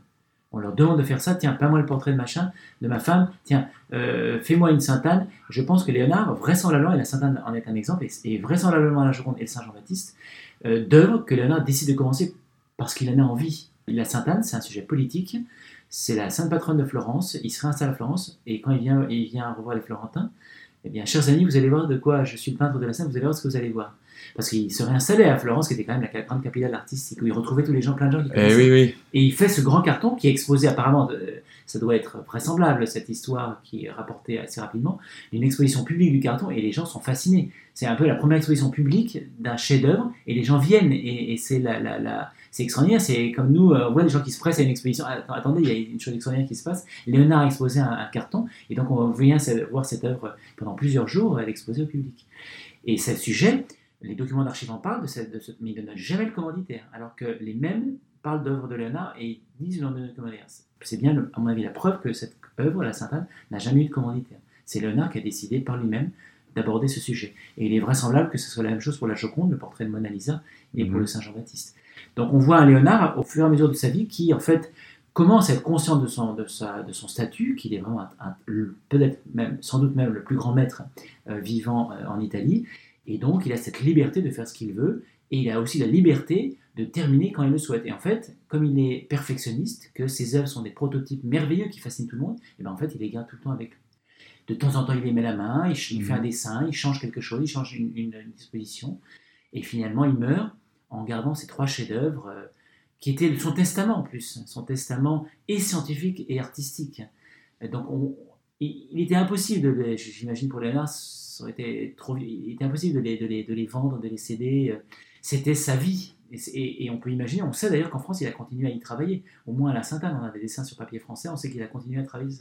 On leur demande de faire ça. Tiens, peins-moi le portrait de machin, de ma femme. Tiens, euh, fais-moi une Sainte-Anne. Je pense que Léonard, vraisemblablement, et la Sainte-Anne en est un exemple, et, et vraisemblablement la Joconde et le Saint-Jean-Baptiste, euh, d'œuvres que Léonard décide de commencer parce qu'il en a envie. La Sainte-Anne, c'est un sujet politique. C'est la sainte patronne de Florence. Il se réinstalle à Florence et quand il vient, il vient revoir les Florentins, eh bien, chers amis, vous allez voir de quoi je suis le peintre de la Sainte, vous allez voir ce que vous allez voir. Parce qu'il se réinstallait à Florence, qui était quand même la grande capitale artistique, où il retrouvait tous les gens, plein de gens qui Eh connaissaient. oui, oui. Et il fait ce grand carton qui est exposé apparemment, de- ça doit être vraisemblable cette histoire qui est rapportée assez rapidement, une exposition publique du carton et les gens sont fascinés. C'est un peu la première exposition publique d'un chef-d'œuvre et les gens viennent et, et c'est la, la, la- c'est extraordinaire. C'est comme nous, euh, on voit des gens qui se pressent à une exposition. Ah, attendez, il y a une chose extraordinaire qui se passe. Léonard a exposé un, un carton et donc on vient voir cette œuvre pendant plusieurs jours, elle est exposée au public. Et ce sujet, les documents d'archives en parlent, de cette, de ce- mais ils ne donnent jamais le commanditaire, alors que les mêmes parlent d'œuvres de Léonard et ils disent leur donner le commanditaire. C'est bien, le- à mon avis, la preuve que cette œuvre, la Sainte-Anne, n'a jamais eu de commanditaire. C'est Léonard qui a décidé par lui-même d'aborder ce sujet. Et il est vraisemblable que ce soit la même chose pour la Joconde, le portrait de Mona Lisa, et pour Mhm. le Saint Jean-Baptiste. Donc on voit un Léonard, au fur et à mesure de sa vie, qui en fait commence à être conscient de son, de sa, de son statut, qu'il est vraiment peut-être même, sans doute même le plus grand maître euh, vivant euh, en Italie, et donc il a cette liberté de faire ce qu'il veut, et il a aussi la liberté de terminer quand il le souhaite. Et en fait, comme il est perfectionniste, que ses œuvres sont des prototypes merveilleux qui fascinent tout le monde, et ben en fait il les garde tout le temps avec lui. De temps en temps, il les met la main, il, il fait un dessin, il change quelque chose, il change une, une- une disposition, et finalement il meurt en gardant ces trois chefs-d'œuvre euh, qui étaient son testament en plus, son testament et scientifique et artistique. Et donc on- il, était impossible, de j'imagine pour Léonard, ça aurait été trop, il était impossible de les, de les, de les vendre, de les céder. euh, C'était sa vie. Et, c'est- et- et on peut imaginer, on sait d'ailleurs qu'en France, il a continué à y travailler. Au moins à la Sainte-Anne, on a des dessins sur papier français, on sait qu'il a continué à travailler,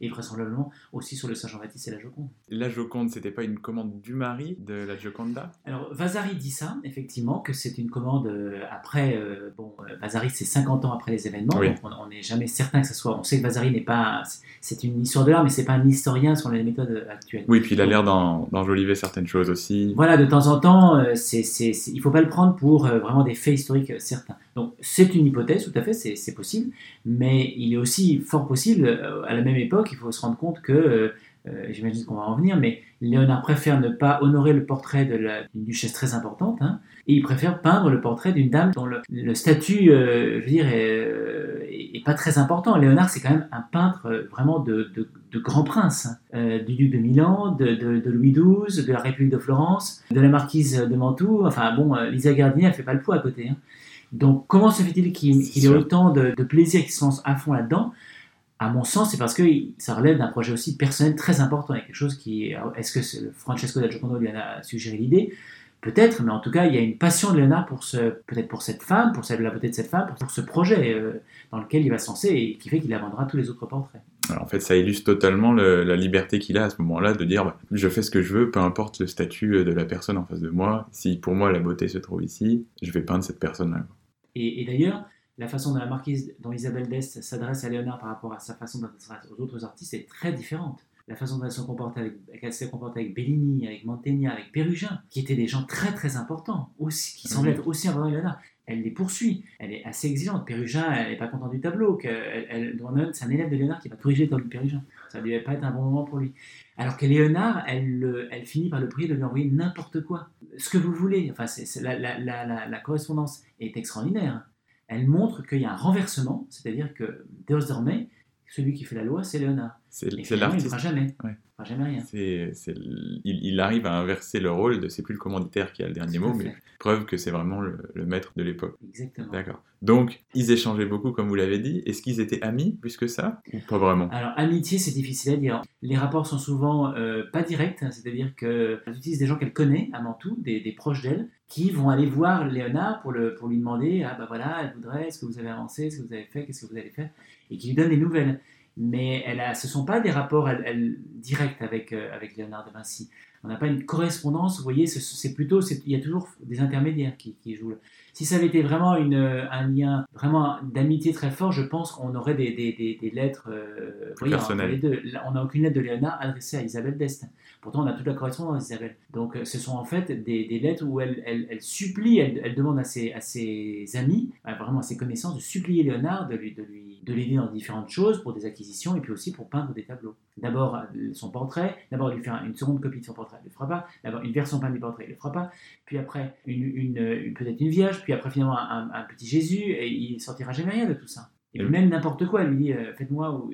et vraisemblablement aussi sur le Saint-Jean-Baptiste et la Joconde. La Joconde, c'était pas une commande du mari de la Gioconda Alors, Vasari dit ça, effectivement, que c'est une commande euh, après. euh, bon, euh, Vasari, c'est 50 ans après les événements, Oui. donc on n'est jamais certain que ce soit. On sait que Vasari n'est pas. C'est une histoire de l'art, mais c'est pas un historien sur les méthodes actuelles. Oui, puis il a l'air d'en- d'enjoliver certaines choses aussi. Voilà, de temps en temps, euh, c'est, il ne faut pas le prendre pour vraiment des faits historiques certains. Donc, c'est une hypothèse, tout à fait, c'est, possible, mais il est aussi fort possible, euh, à la même époque, il faut se rendre compte que, euh, euh, j'imagine qu'on va en venir, mais Léonard préfère ne pas honorer le portrait d'une duchesse très importante, hein, et il préfère peindre le portrait d'une dame dont le, statut, je veux dire, est, pas très important. Léonard, c'est quand même un peintre vraiment de, de grand prince, hein, euh, du duc de Milan, de, de- de Louis XII, de la République de Florence, de la marquise de Mantoue. Enfin bon, euh, Lisa Gardini, elle fait pas le poids à côté. hein. Donc comment se fait-il qu'il qu'il ait autant de, de plaisir, qu'il se lance à fond là-dedans? À mon sens, c'est parce que ça relève d'un projet aussi personnel très important. Il y a quelque chose qui... Est-ce que Francesco da Giocondo lui en a suggéré l'idée? Peut-être, mais en tout cas, il y a une passion de Léonard pour ce, peut-être pour cette femme, pour la beauté de cette femme, pour ce projet euh, dans lequel il va se lancer et qui fait qu'il abandonnera tous les autres portraits. Alors, en fait, ça illustre totalement le- la liberté qu'il a à ce moment-là de dire bah, je fais ce que je veux, peu importe le statut de la personne en face de moi. Si pour moi la beauté se trouve ici, je vais peindre cette personne-là. Et, et d'ailleurs, la façon dont la marquise, dont Isabelle d'Este s'adresse à Léonard par rapport à sa façon d'adresser aux autres artistes est très différente. La façon dont elle se comporte avec, s'est comportée avec Bellini, avec Mantegna, avec Pérugin, qui étaient des gens très très importants, aussi, qui semblent être aussi importants que Léonard. Elle les poursuit, elle est assez exigeante. Pérugin, elle n'est pas contente du tableau. Elle, elle, c'est un élève de Léonard qui va corriger le tableau de Pérugin. Ça ne devait pas être un bon moment pour lui. Alors que Léonard, elle, le- elle finit par le prier de lui envoyer n'importe quoi. Ce que vous voulez. Enfin, la- la correspondance est extraordinaire. Elle montre qu'il y a un renversement, c'est-à-dire que désormais, celui qui fait la loi, c'est Léonard. C'est finalement, il ne l'artiste. fera jamais. Ouais. Il fera jamais rien. Il, il arrive à inverser le rôle de c'est plus le commanditaire qui a le dernier à mot, fait. mais preuve que c'est vraiment le, le maître de l'époque. Exactement. D'accord. Donc, ils échangeaient beaucoup, comme vous l'avez dit. Est-ce qu'ils étaient amis plus que ça Ou pas vraiment? Alors, amitié, c'est difficile à dire. Les rapports sont souvent euh, pas directs, hein, c'est-à-dire qu'elle utilise des gens qu'elle connaît, avant tout, des, des proches d'elle, qui vont aller voir Léonard pour, le, pour lui demander Ah, bah voilà, elle voudrait, est-ce que vous avez avancé, est-ce que vous avez fait, qu'est-ce que vous allez faire? Et qui lui donne des nouvelles. Mais elle a, ce ne sont pas des rapports elle, elle, directs avec, euh, avec Léonard de Vinci. On n'a pas une correspondance, vous voyez, ce- c'est plutôt, il y a toujours des intermédiaires qui, qui jouent. Si ça avait été vraiment une, un lien vraiment d'amitié très fort, je pense qu'on aurait des, des, des, des lettres euh, Plus voyez, entre personnelles. les deux. Là, On n'a aucune lettre de Léonard adressée à Isabelle d'Este. Pourtant, on a toute la correspondance d'Isabelle. Donc, euh, ce sont en fait des, des lettres où elle, elle, elle supplie, elle, elle demande à ses, à ses amis, à vraiment à ses connaissances, de supplier Léonard de lui, de lui, de l'aider dans différentes choses pour des acquisitions et puis aussi pour peindre des tableaux. D'abord euh, son portrait, d'abord lui faire une seconde copie de son portrait, il ne le fera pas. D'abord une version peinte du portrait, il ne le fera pas. Puis après une, une, une- peut-être une vierge, puis après finalement un, un petit Jésus et il sortira jamais rien de tout ça. Et Et- même n'importe quoi, elle lui dit euh, faites-moi ou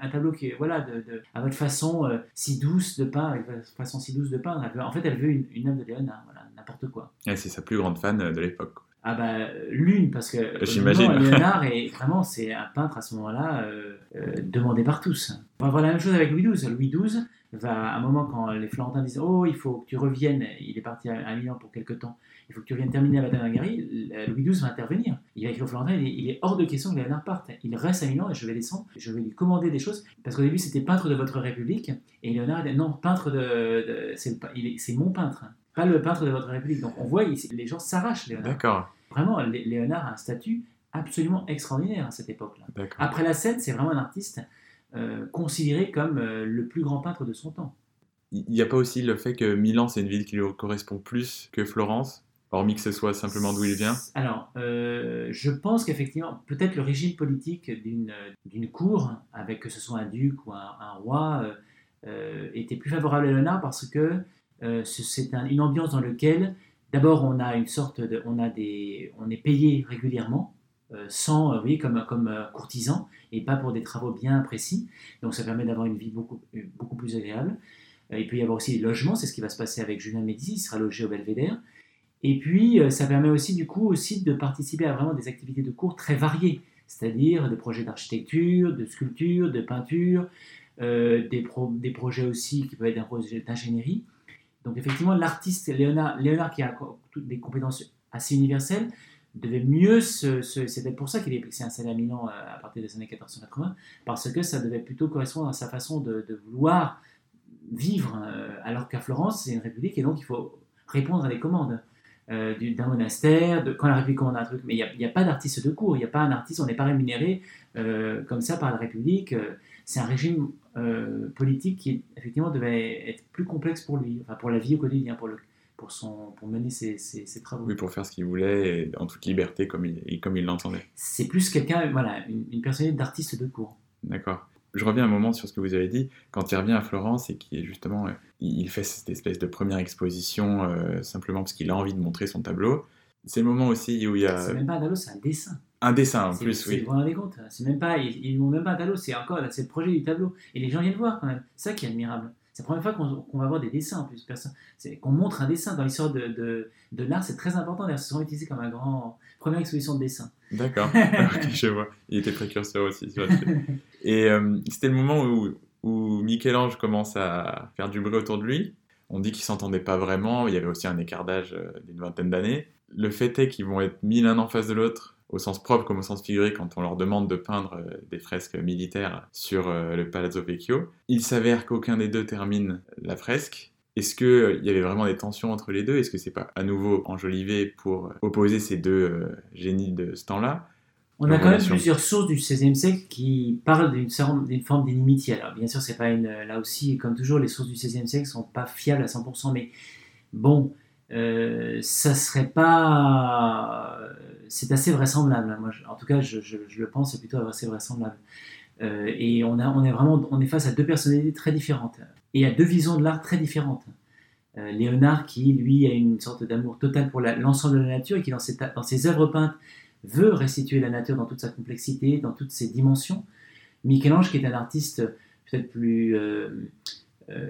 un tableau qui est voilà de, de- à votre façon euh, si douce de peindre, avec votre façon si douce de peindre. Elle veut- en fait, elle veut une, une œuvre de Léonard, voilà, n'importe quoi. Et c'est sa plus grande fan euh, de l'époque. Ah bah l'une parce que J'imagine. honnêtement, Léonard est vraiment c'est un peintre à ce moment-là euh, euh, demandé par tous. On va voir la même chose avec Louis XII. Louis XII va à un moment quand les Florentins disent oh il faut que tu reviennes, il est parti à, à Milan pour quelque temps, il faut que tu reviennes terminer la bataille d'Angari. Louis XII va intervenir. Il va écrire aux Florentins, il est, il est hors de question que Léonard parte. Il reste à Milan et je vais descendre, je vais lui commander des choses parce qu'au début c'était peintre de votre République et Léonard dit non peintre de, de- c'est mon peintre. Pas le peintre de votre République. Donc on voit, il- les gens s'arrachent Léonard. D'accord. Vraiment, Lé- Léonard a un statut absolument extraordinaire à cette époque-là. Après la scène, c'est vraiment un artiste euh, considéré comme euh, le plus grand peintre de son temps. Il n'y a pas aussi le fait que Milan, c'est une ville qui lui correspond plus que Florence, hormis que ce soit simplement d'où il vient? Alors, euh, je pense qu'effectivement, peut-être le régime politique d'une cour, avec que ce soit un duc ou un, un roi, était plus favorable à Léonard parce que ce- c'est un- une ambiance dans laquelle, d'abord, on a une sorte de, on a des, on est payé régulièrement, sans, euh, vous voyez, comme comme euh, courtisan et pas pour des travaux bien précis. Donc, ça permet d'avoir une vie beaucoup euh, beaucoup plus agréable. Euh, il peut y avoir aussi des logements, c'est ce qui va se passer avec Julien Médicis, il sera logé au Belvédère. Et puis, euh, ça permet aussi, du coup, aussi de participer à vraiment des activités de cours très variées, c'est-à-dire des projets d'architecture, de sculpture, de peinture, euh, des, des projets aussi qui peuvent être un projet d'ingénierie. Donc, effectivement, l'artiste Léonard, Léonard, qui a des compétences assez universelles, devait mieux c'est peut-être pour ça qu'il est- s'est installé à Milan euh, à partir des années 1480, parce que ça devait plutôt correspondre à sa façon de, vouloir vivre, euh, alors qu'à Florence, c'est une république et donc il faut répondre à des commandes euh, du- d'un monastère, quand la République commande un truc, mais il n'y a, pas d'artiste de cours, il n'y a pas un artiste, on n'est pas rémunéré comme ça par la République. c'est un régime politique qui, effectivement, devait être plus complexe pour lui, enfin pour la vie au quotidien, pour, le, pour, son, pour mener ses, ses- ses travaux. Oui, pour faire ce qu'il voulait, en toute liberté, comme il, comme il l'entendait. C'est plus quelqu'un, voilà, une, une personnalité d'artiste de cours. D'accord. Je reviens un moment sur ce que vous avez dit. Quand il revient à Florence et qu'il est justement, euh, il fait cette espèce de première exposition euh, simplement parce qu'il a envie de montrer son tableau. C'est le moment aussi où il y a C'est même pas un tableau, c'est un dessin. un dessin en plus, oui. Vous vous rendez compte C'est même pas, ils, ils n'ont même pas un tableau, c'est encore, c'est le projet du tableau. Et les gens viennent voir quand même. C'est ça qui est admirable. C'est la première fois qu'on va voir des dessins en plus. Qu'on montre un dessin dans l'histoire de, de, de l'art, c'est très important. D'ailleurs, c'est souvent utilisé comme un grand première exposition de dessin. D'accord. ok, je vois. Il était précurseur aussi sur. Et euh, c'était le moment où, où Michel-Ange commence à faire du bruit autour de lui. On dit qu'ils s'entendaient pas vraiment. Il y avait aussi un écart d'âge euh, d'une vingtaine d'années. Le fait est qu'ils vont être mis l'un en face de l'autre, au sens propre comme au sens figuré, quand on leur demande de peindre euh, des fresques militaires sur euh, le Palazzo Vecchio. Il s'avère qu'aucun des deux termine la fresque. Est-ce qu'il y avait vraiment des tensions entre les deux? Est-ce que c'est pas à nouveau enjolivé pour opposer ces deux euh, génies de ce temps-là? On a quand même plusieurs sources du XVIe siècle qui parlent d'une forme d'inimitié. Alors, bien sûr, c'est pas une. Là aussi, comme toujours, les sources du XVIe siècle sont pas fiables à 100%, mais bon, euh, ça serait pas. C'est assez vraisemblable. Moi, je- en tout cas, je, le pense, c'est plutôt assez vraisemblable. Euh, et on, est vraiment on est face à deux personnalités très différentes et à deux visions de l'art très différentes. Euh, Léonard, qui lui a une sorte d'amour total pour l'ensemble de la nature et qui, dans ses, dans ses œuvres peintes, veut restituer la nature dans toute sa complexité, dans toutes ses dimensions. Michel-Ange qui est un artiste peut-être plus...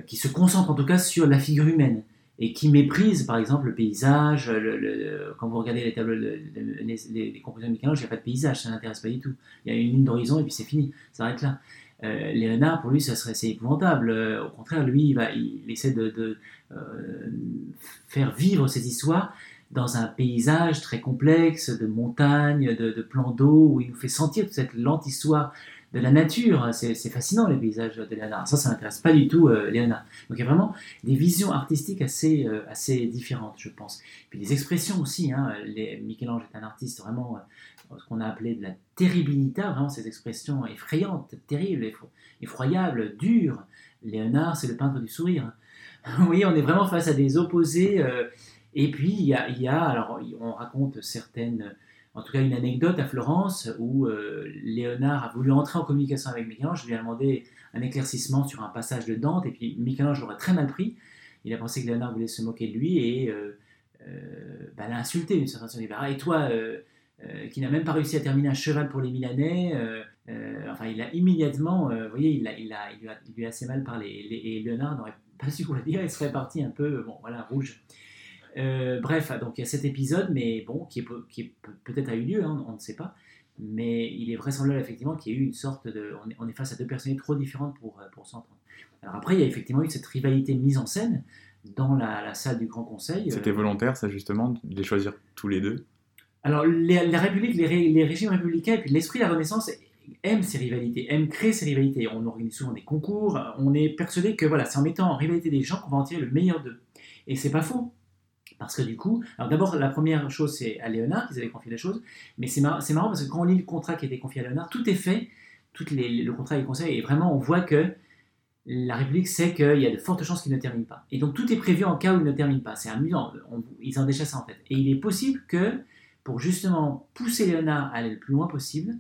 qui se concentre en tout cas sur la figure humaine et qui méprise par exemple le paysage. Quand vous regardez les tableaux, les, compositions de il n'y a pas de paysage, ça n'intéresse pas du tout. Il y a une ligne d'horizon et puis c'est fini, ça arrête là. Euh, Léonard, pour lui, ça serait c'est épouvantable. Euh, au contraire, lui, il, essaie de, euh, faire vivre ses histoires dans un paysage très complexe de montagnes, de, de plans d'eau, où il nous fait sentir toute cette lente histoire de la nature. C'est fascinant les paysages de Léonard. Ça, ça n'intéresse pas du tout euh, Léonard. Donc il y a vraiment des visions artistiques assez, euh, assez différentes, je pense. Puis des expressions aussi. Hein. Michel-Ange est un artiste vraiment euh, ce qu'on a appelé de la terribilité, vraiment ces expressions effrayantes, terribles, effroyables, dures. Léonard, c'est le peintre du sourire. oui, on est vraiment face à des opposés. et puis y a, il y a, alors on raconte certaines en tout cas une anecdote à Florence où euh, Léonard a voulu entrer en communication avec Michel-Ange, lui a demandé un éclaircissement sur un passage de Dante, et puis Michel-Ange l'aurait très mal pris. Il a pensé que Léonard voulait se moquer de lui et euh, euh, bah, l'a insulté d'une certaine façon. Ah, et toi, qui n'a même pas réussi à terminer un cheval pour les Milanais, enfin, il a immédiatement, vous voyez, il, a, a, lui a, assez mal parlé. Et, Léonard n'aurait pas su quoi dire, il serait parti un peu, bon, voilà, rouge. Euh, bref, donc il y a cet épisode, mais bon, qui, est, qui peut-être a eu lieu, hein, on ne sait pas. Mais il est vraisemblable effectivement qu'il y a eu une sorte de. On est, face à deux personnes trop différentes pour, euh, pour s'entendre. Alors après, il y a effectivement eu cette rivalité mise en scène dans la, salle du Grand Conseil. C'était euh, volontaire, ça justement, de les choisir tous les deux? Alors, la République, les, les, régimes républicains et puis l'esprit de la Renaissance aiment ces rivalités, aiment créer ces rivalités. On organise souvent des concours, on est persuadé que voilà, c'est en mettant en rivalité des gens qu'on va en tirer le meilleur d'eux. Et c'est pas faux. Parce que du coup, alors d'abord, la première chose, c'est à Léonard qu'ils avaient confié la chose, mais c'est marrant, parce que quand on lit le contrat qui a été confié à Léonard, tout est fait, tout le contrat le conseil, et vraiment, on voit que la République sait qu'il y a de fortes chances qu'il ne termine pas. Et donc, tout est prévu en cas où il ne termine pas. C'est amusant, ils ont déjà ça en tête. Et il est possible que, pour justement pousser Léonard à aller le plus loin possible,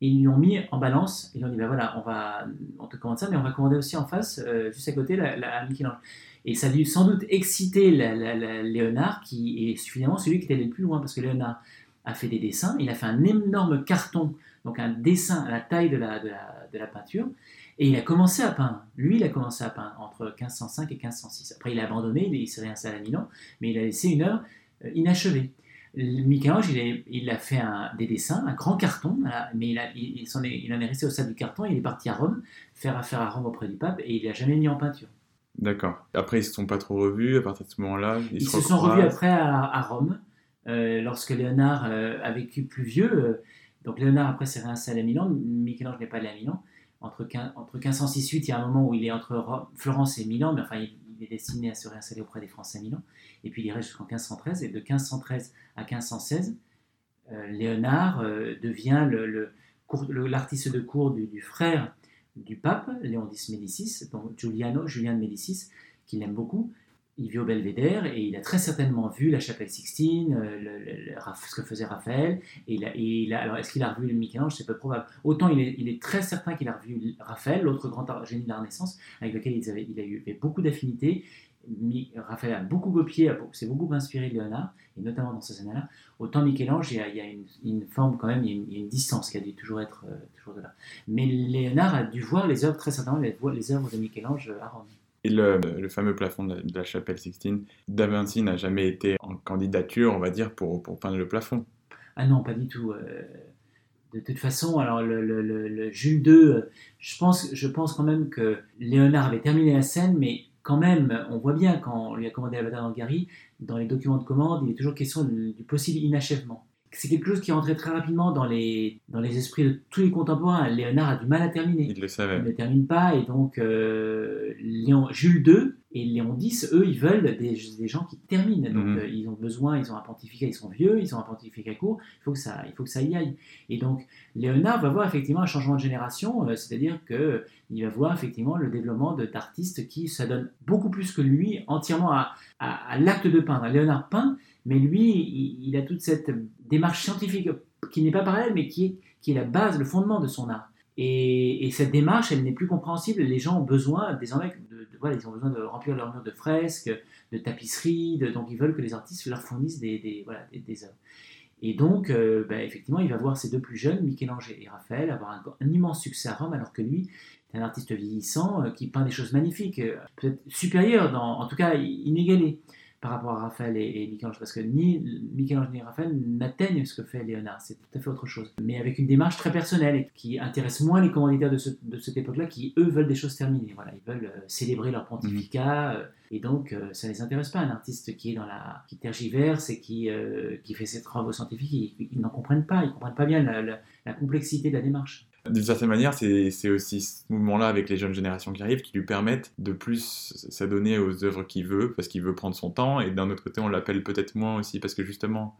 ils lui ont mis en balance, ils lui ont dit, ben voilà, on, va, on te commande ça, mais on va commander aussi en face, euh, juste à côté, la, la Michel-Ange. Et ça a dû sans doute exciter Léonard, qui est suffisamment celui qui était le plus loin, parce que Léonard a fait des dessins, il a fait un énorme carton, donc un dessin à la taille de la, la, peinture, et il a commencé à peindre. Lui, il a commencé à peindre entre 1505 et 1506. Après, il a abandonné, il s'est réinstallé à Milan, mais il a laissé une œuvre euh, inachevée. Michel-Ange, il, a fait des dessins, un grand carton, mais il, en est, est, resté au stade du carton, il est parti à Rome, faire affaire à Rome auprès du pape, et il n'a jamais mis en peinture. D'accord. Après, ils ne se sont pas trop revus à partir de ce moment-là Ils, se, sont revus après à, Rome, euh, lorsque Léonard euh, a vécu plus vieux. Euh, donc Léonard, après, s'est réinstallé à Milan. Michel-Ange n'est pas allé à Milan. Entre, 15, entre 1506 il y a un moment où il est entre Florence et Milan, mais enfin, il, est destiné à se réinstaller auprès des Français à Milan. Et puis il reste jusqu'en 1513. Et de 1513 à 1516, Léonard devient l'artiste de cour du, du frère du pape, Léon X Médicis, donc Giuliano, Julien de Médicis, qu'il aime beaucoup. Il vit au Belvédère et il a très certainement vu la chapelle Sixtine, euh, ce que faisait Raphaël. Et, a, alors, est-ce qu'il a revu Michel-Ange? C'est peu probable. Autant il est, très certain qu'il a revu Raphaël, l'autre grand génie de la Renaissance, avec lequel il, avait, il a eu beaucoup d'affinités. Raphaël a beaucoup copié, s'est beaucoup inspiré de Léonard, et notamment dans ce scène-là. Autant Michel-Ange, il y a, une, forme quand même, il y a une, distance qui a dû toujours être euh, toujours de là. Mais Léonard a dû voir les œuvres, très certainement, les, les œuvres de Michel-Ange à Rome. Et le, fameux plafond de la, chapelle Sixtine, Da Vinci n'a jamais été en candidature, on va dire, pour, pour peindre le plafond. Ah non, pas du tout. Euh, de toute façon, alors le, Jules II, euh, je pense, je pense quand même que Léonard avait terminé la scène, mais quand même, on voit bien quand on lui a commandé la bataille d'Angari, dans les documents de commande, il est toujours question du possible inachèvement. C'est quelque chose qui rentrait très rapidement dans les, dans les esprits de tous les contemporains. Léonard a du mal à terminer. Il le savait. Il ne termine pas, et donc euh, Léon, Jules II et Léon X, eux, ils veulent des, des gens qui terminent. Donc mhm. euh, ils ont besoin, ils ont un pontificat, ils sont vieux, ils ont un pontificat court, il faut que ça, il faut que ça y aille. Et donc Léonard va voir effectivement un changement de génération, euh, c'est-à-dire que il va voir effectivement le développement d'artistes qui s'adonnent beaucoup plus que lui entièrement à, à, l'acte de peindre. Léonard peint, mais lui, il, a toute cette démarche scientifique qui n'est pas parallèle, mais qui est, qui est la base, le fondement de son art. Et, cette démarche, elle n'est plus compréhensible. Les gens ont besoin désormais de, voilà, ils ont besoin de remplir leurs murs de fresques, de tapisseries, donc ils veulent que les artistes leur fournissent des, des, voilà, des, œuvres. Et donc, euh, ben, effectivement, il va voir ses deux plus jeunes, Michel-Ange et Raphaël, avoir un, immense succès à Rome, alors que lui est un artiste vieillissant euh, qui peint des choses magnifiques, euh, peut-être supérieures, en tout cas inégalées par rapport à Raphaël et, et Michel-Ange, parce que ni Michel-Ange ni Raphaël n'atteignent ce que fait Léonard, c'est tout à fait autre chose. Mais avec une démarche très personnelle et qui intéresse moins les commanditaires de, ce, de cette époque-là, qui eux veulent des choses terminées. Voilà, ils veulent euh, célébrer leur pontificat, euh, et donc euh, ça ne les intéresse pas. Un artiste qui est dans la, qui tergiverse et qui, qui fait ses travaux scientifiques, ils, ils n'en comprennent pas, ils comprennent pas bien la, la, la complexité de la démarche. D'une certaine manière, c'est aussi ce mouvement-là avec les jeunes générations qui arrivent qui lui permettent de plus s'adonner aux œuvres qu'il veut parce qu'il veut prendre son temps et d'un autre côté, on l'appelle peut-être moins aussi parce que justement.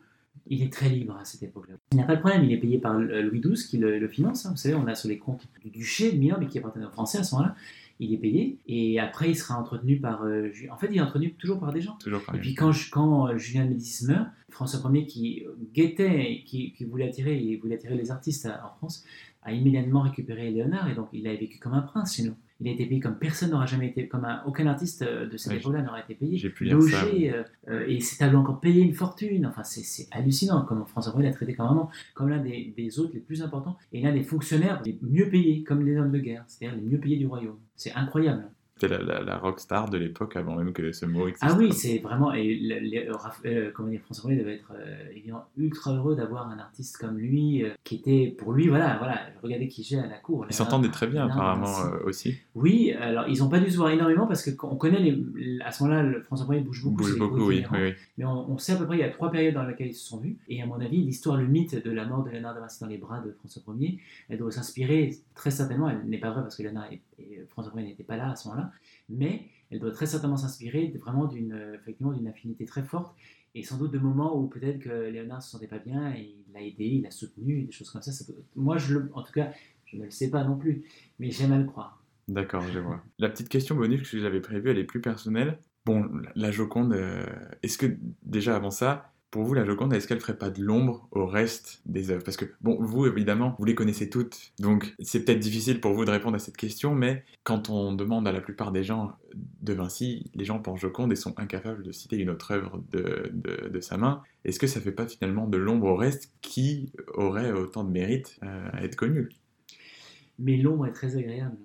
Il est très libre à cette époque-là. Il n'a pas de problème, il est payé par Louis XII qui le, le finance. Hein. Vous savez, on a sur les comptes du duché de Milan, mais qui appartenait aux Français à ce moment-là. Il est payé et après il sera entretenu par. Euh, en fait, il est entretenu toujours par des gens. Toujours par et puis quand, quand euh, Julien de Médicis meurt, François Ier qui guettait, qui, qui voulait attirer, il voulait attirer les artistes en France, a immédiatement récupéré Léonard et donc il a vécu comme un prince chez nous. Il a été payé comme personne n'aura jamais été, comme un, aucun artiste de cette époque-là n'aurait été payé. J'ai pu logé, ça. euh, euh, et ses tableaux encore payé une fortune. Enfin, c'est- hallucinant comment François Ier l'a traité comme vraiment comme l'un des, des hôtes les plus importants et l'un des fonctionnaires les mieux payés, comme les hommes de guerre, c'est-à-dire les mieux payés du royaume. C'est incroyable. C'était la, la, la rockstar de l'époque avant même que ce mot existe. Ah oui, c'est vraiment. Et le- le- Raph- euh, comment dire, François Ier devait être euh, évidemment ultra heureux d'avoir un artiste comme lui, euh, qui était pour lui, voilà, voilà. Regardez qui j'ai à la cour. Ils s'entendaient très bien apparemment euh, aussi. Oui, alors ils n'ont pas dû se voir énormément parce qu'on connaît les, à ce moment-là, François Ier bouge beaucoup. Bouge beaucoup, oui. itinérant. oui, oui. Mais on, on sait à peu près, il y a trois périodes dans lesquelles ils se sont vus. Et à mon avis, l'histoire, le mythe de la mort de Léonard de Vinci dans les bras de François Ier, elle doit s'inspirer très certainement, elle n'est pas vraie parce que Léonard et, et François Ier n'étaient pas là à ce moment-là, mais elle doit très certainement s'inspirer vraiment d'une euh, d'une affinité très forte et sans doute de moments où peut-être que Léonard se sentait pas bien et il l'a aidé, il l'a soutenu, des choses comme ça. Moi, je le, en tout cas, je ne le sais pas non plus, mais j'aime à le croire. D'accord, je vois. La petite question bonus que j'avais prévue, elle est plus personnelle. Bon, la- la Joconde, euh, est-ce que déjà avant ça, pour vous, la Joconde, est-ce qu'elle ferait pas de l'ombre au reste des œuvres? Parce que, bon, vous, évidemment, vous les connaissez toutes, donc c'est peut-être difficile pour vous de répondre à cette question, mais quand on demande à la plupart des gens de Vinci, les gens pensent Joconde et sont incapables de citer une autre œuvre de, de- sa main. Est-ce que ça fait pas finalement de l'ombre au reste qui aurait autant de mérite euh, à être connu? Mais l'ombre est très agréable.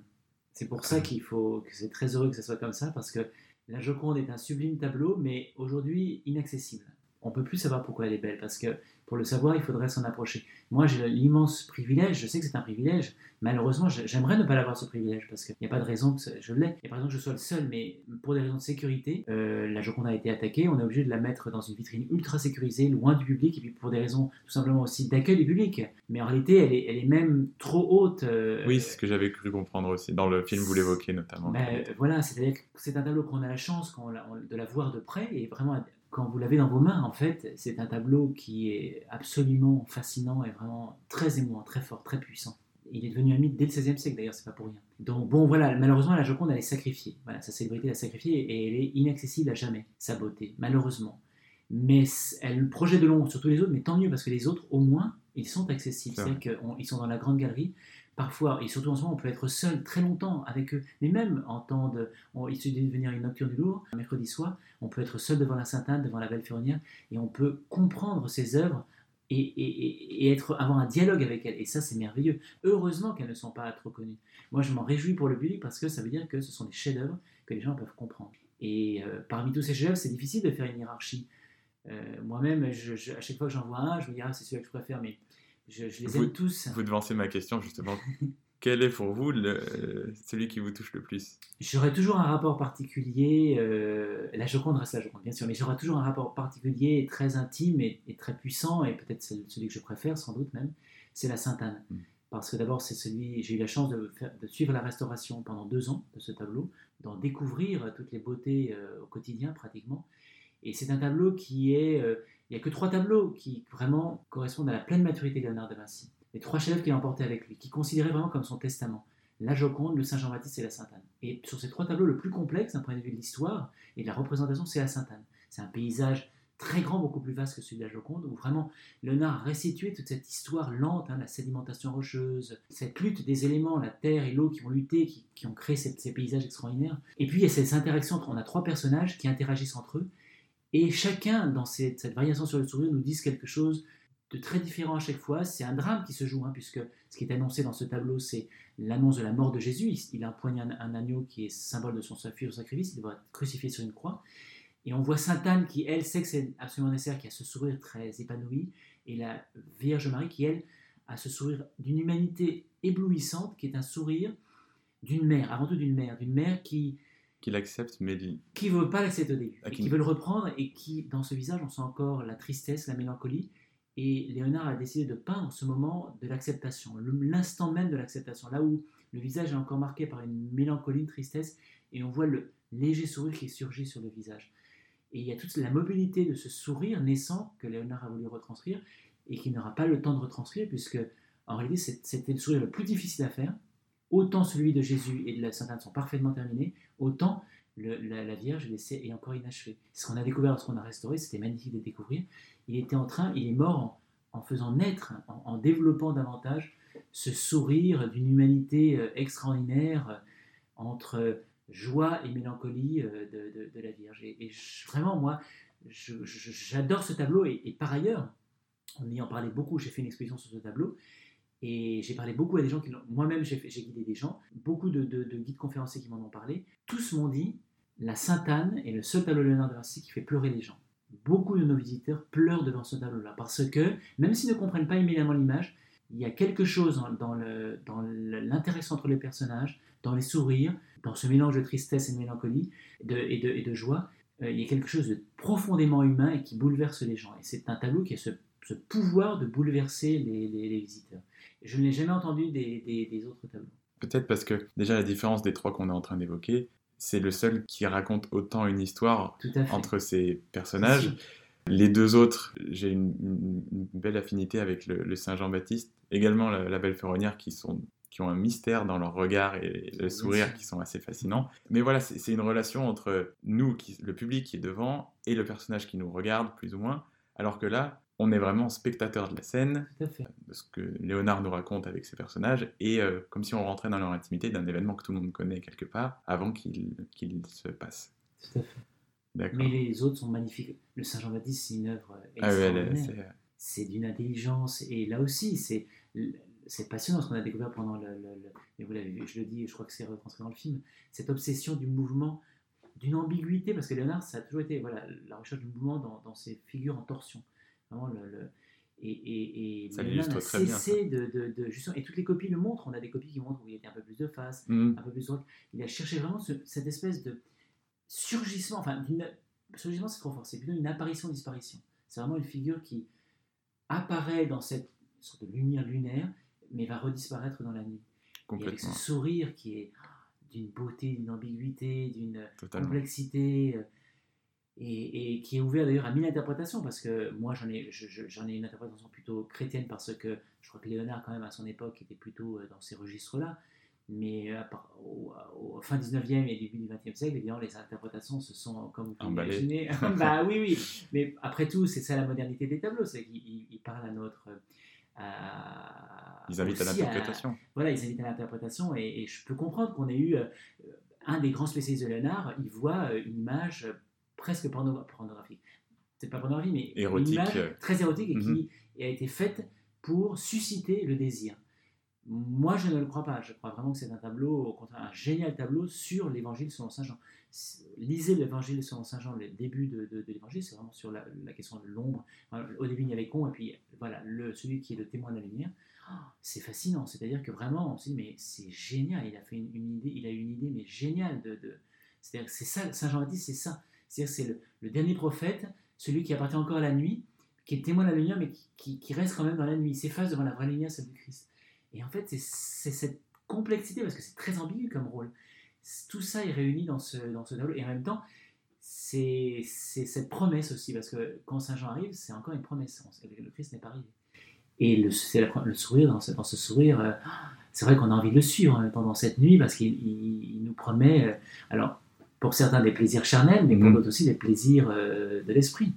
C'est pour ça qu'il faut que c'est très heureux que ce soit comme ça parce que la Joconde est un sublime tableau, mais aujourd'hui inaccessible. On peut plus savoir pourquoi elle est belle parce que pour le savoir, il faudrait s'en approcher. Moi, j'ai l'immense privilège, je sais que c'est un privilège, malheureusement, j'ai- j'aimerais ne pas l'avoir ce privilège parce qu'il n'y a pas de raison que je l'ai. Et par exemple, que je sois le seul, mais pour des raisons de sécurité, euh, la Joconde a été attaquée, on est obligé de la mettre dans une vitrine ultra sécurisée, loin du public, et puis pour des raisons tout simplement aussi d'accueil du public. Mais en réalité, elle est, elle est même trop haute. euh, Oui, c'est ce que j'avais cru comprendre aussi. Dans le film, vous l'évoquez notamment. euh, voilà, c'est-à-dire que c'est un tableau qu'on a la chance on- de la voir de près et vraiment quand vous l'avez dans vos mains, en fait, c'est un tableau qui est absolument fascinant et vraiment très émouvant, très fort, très puissant. Il est devenu un mythe dès le XVIe siècle d'ailleurs, c'est pas pour rien. Donc bon, voilà, malheureusement la Joconde elle est sacrifiée. Voilà, sa célébrité l'a sacrifiée et elle est inaccessible à jamais, sa beauté, malheureusement. Mais elle projette de l'ombre sur tous les autres, mais tant mieux parce que les autres, au moins, ils sont accessibles. C'est C'est-à-dire qu'ils sont dans la grande galerie. Parfois, et surtout en ce moment, on peut être seul très longtemps avec eux. Mais même en temps de. on- il suffit de venir une nocturne du Louvre, un mercredi soir, on peut être seul devant la Sainte-Anne, devant la Belle Ferronnière, et on peut comprendre ses œuvres et, être, avoir un dialogue avec elles. Et ça, c'est merveilleux. Heureusement qu'elles ne sont pas trop connues. Moi, je m'en réjouis pour le public parce que ça veut dire que ce sont des chefs-d'œuvre que les gens peuvent comprendre. Et euh, parmi tous ces chefs-d'œuvre, c'est difficile de faire une hiérarchie. Euh, Moi-même, à chaque fois que j'en vois un, je me dis, ah, c'est celui que je préfère, mais je, je les Vous- aime tous. Vous devancez ma question justement. Quel est pour vous le- celui qui vous touche le plus? J'aurais toujours un rapport particulier. euh, la Joconde reste la Joconde, bien sûr, mais j'aurais toujours un rapport particulier, très intime et, et très puissant, et peut-être celui que je préfère, sans doute même, c'est la Sainte-Anne. Mm. Parce que d'abord, c'est celui. J'ai eu la chance de, faire- de suivre la restauration pendant deux ans de ce tableau, d'en découvrir toutes les beautés euh, au quotidien pratiquement. Et c'est un tableau qui est. euh, il n'y a que trois tableaux qui vraiment correspondent à la pleine maturité de Léonard de Vinci. Les trois chefs qu'il a emportés avec lui, qui considérait vraiment comme son testament la Joconde, le Saint Jean-Baptiste et la Sainte-Anne. Et sur ces trois tableaux, le plus complexe d'un point de vue de l'histoire et de la représentation, c'est la Sainte-Anne. C'est un paysage très grand, beaucoup plus vaste que celui de la Joconde, où vraiment Léonard a restitué toute cette histoire lente, hein, la sédimentation rocheuse, cette lutte des éléments, la terre et l'eau qui ont lutté, qui, ont créé ces, ces paysages extraordinaires. Et puis il y a ces interactions entre, on a trois personnages qui interagissent entre eux, et chacun, dans cette, variation sur le sourire, nous disent quelque chose de très différent à chaque fois. C'est un drame qui se joue, hein, puisque ce qui est annoncé dans ce tableau, c'est l'annonce de la mort de Jésus. Il, il empoigne un, un, agneau qui est symbole de son sacrifice, il doit être crucifié sur une croix. Et on voit Sainte Anne qui, elle, sait que c'est absolument nécessaire, qui a ce sourire très épanoui, et la Vierge Marie qui, elle, a ce sourire d'une humanité éblouissante, qui est un sourire d'une mère, avant tout d'une mère, d'une mère qui... Qui l'accepte, mais... Qui ne veut pas l'accepter au début, qui... qui veut le reprendre, et qui, dans ce visage, on sent encore la tristesse, la mélancolie, et Léonard a décidé de peindre ce moment de l'acceptation, l'instant même de l'acceptation, là où le visage est encore marqué par une mélancolie, une tristesse, et on voit le léger sourire qui surgit sur le visage. Et il y a toute la mobilité de ce sourire naissant que Léonard a voulu retranscrire et qui n'aura pas le temps de retranscrire puisque en réalité c'était le sourire le plus difficile à faire. Autant celui de Jésus et de la Sainte Anne sont parfaitement terminés, autant la, Vierge est encore inachevé. Ce qu'on a découvert lorsqu'on a restauré, c'était magnifique de découvrir. Il était en train, il est mort en, faisant naître, en, développant davantage ce sourire d'une humanité euh, extraordinaire euh, entre joie et mélancolie euh, de, la Vierge. Et, vraiment, moi, j'adore ce tableau. Et, par ailleurs, en ayant parlé beaucoup, j'ai fait une exposition sur ce tableau. Et j'ai parlé beaucoup à des gens qui Moi-même, j'ai guidé des gens, beaucoup de, guides conférenciers qui m'en ont parlé. Tous m'ont dit la Sainte Anne est le seul tableau de Léonard de Vinci qui fait pleurer les gens. Beaucoup de nos visiteurs pleurent devant ce tableau-là parce que, même s'ils ne comprennent pas immédiatement l'image, il y a quelque chose dans l'interaction entre les personnages, dans les sourires, dans ce mélange de tristesse et de mélancolie et, de, et, de, joie, euh, il y a quelque chose de profondément humain et qui bouleverse les gens. Et c'est un tableau qui a ce, pouvoir de bouleverser les, visiteurs. Je ne l'ai jamais entendu des, autres tableaux. Peut-être parce que déjà la différence des trois qu'on est en train d'évoquer, c'est le seul qui raconte autant une histoire entre ces personnages. Les deux autres, j'ai une, belle affinité avec le, Saint Jean-Baptiste, également la, la, Belle Ferronnière, qui sont qui ont un mystère dans leur regard et le sourire qui sont assez fascinants. Mais voilà, c'est une relation entre nous, qui, le public qui est devant, et le personnage qui nous regarde, plus ou moins. Alors que là, on est vraiment spectateur de la scène, de ce que Léonard nous raconte avec ses personnages, et euh, comme si on rentrait dans leur intimité d'un événement que tout le monde connaît quelque part avant qu'il se passe. Tout à fait. Mais les autres sont magnifiques. Le Saint-Jean-Baptiste, c'est une œuvre extraordinaire. Ah c'est d'une intelligence, et là aussi, c'est c'est passionnant ce qu'on a découvert pendant le, et vous l'avez vu, je le dis, je crois que c'est retranscrit dans le film, cette obsession du mouvement, d'une ambiguïté, parce que Léonard, ça a toujours été voilà, la recherche du mouvement dans, dans ses figures en torsion. Vraiment, le, et, et, et ça de, de, de, justement, et toutes les copies le montrent, on a des copies qui montrent où il y a un peu plus de face, mm. un peu plus de Il a cherché vraiment cette espèce de surgissement, enfin, surgissement c'est trop fort, c'est plutôt une apparition-disparition. C'est vraiment une figure qui apparaît dans cette sorte de lumière lunaire mais va redisparaître dans la nuit. Et avec ce sourire qui est d'une beauté, d'une ambiguïté, d'une complexité, euh, et, qui est ouvert d'ailleurs à mille interprétations, parce que moi j'en ai, j'en ai une interprétation plutôt chrétienne, parce que je crois que Léonard, quand même, à son époque, était plutôt euh, dans ces registres-là. Mais euh, au, fin 19e et début du 20e siècle, évidemment, les interprétations se sont, comme vous pouvez imaginer, bah oui, oui. Mais après tout, c'est ça la modernité des tableaux, c'est qu'ils parlent à notre ils invitent à l'interprétation. Voilà, ils invitent à l'interprétation et, je peux comprendre qu'on ait eu euh, un des grands spécialistes de Léonard, il voit euh, une image presque pornographique. C'est pas pornographique, mais érotique. une image très érotique et qui mhm. a été faite pour susciter le désir. Moi, je ne le crois pas. Je crois vraiment que c'est un tableau, au contraire, un génial tableau sur l'évangile selon Saint Jean lisez l'évangile selon Saint Jean, le début de, l'évangile, c'est vraiment sur la, question de l'ombre. Au début, il y avait con, et puis voilà, le, celui qui est le témoin de la lumière. Oh, c'est fascinant, c'est-à-dire que vraiment, on se dit, mais c'est génial, il a fait une, idée, il a eu une idée, mais géniale. De, c'est-à-dire c'est ça, Saint Jean-Baptiste, c'est ça. C'est-à-dire c'est le, dernier prophète, celui qui appartient encore à la nuit, qui est témoin de la lumière, mais qui, reste quand même dans la nuit. S'efface devant la vraie lumière, celle du Christ. Et en fait, c'est cette complexité, parce que c'est très ambigu comme rôle tout ça est réuni dans ce, dans ce tableau. Et en même temps, c'est cette promesse aussi, parce que quand Saint Jean arrive, c'est encore une promesse. Le Christ n'est pas arrivé. Et le, le sourire, dans ce, dans ce sourire, euh, c'est vrai qu'on a envie de le suivre hein, pendant cette nuit, parce qu'il nous promet, euh, alors pour certains des plaisirs charnels, mais pour mm. d'autres aussi des plaisirs euh, de l'esprit.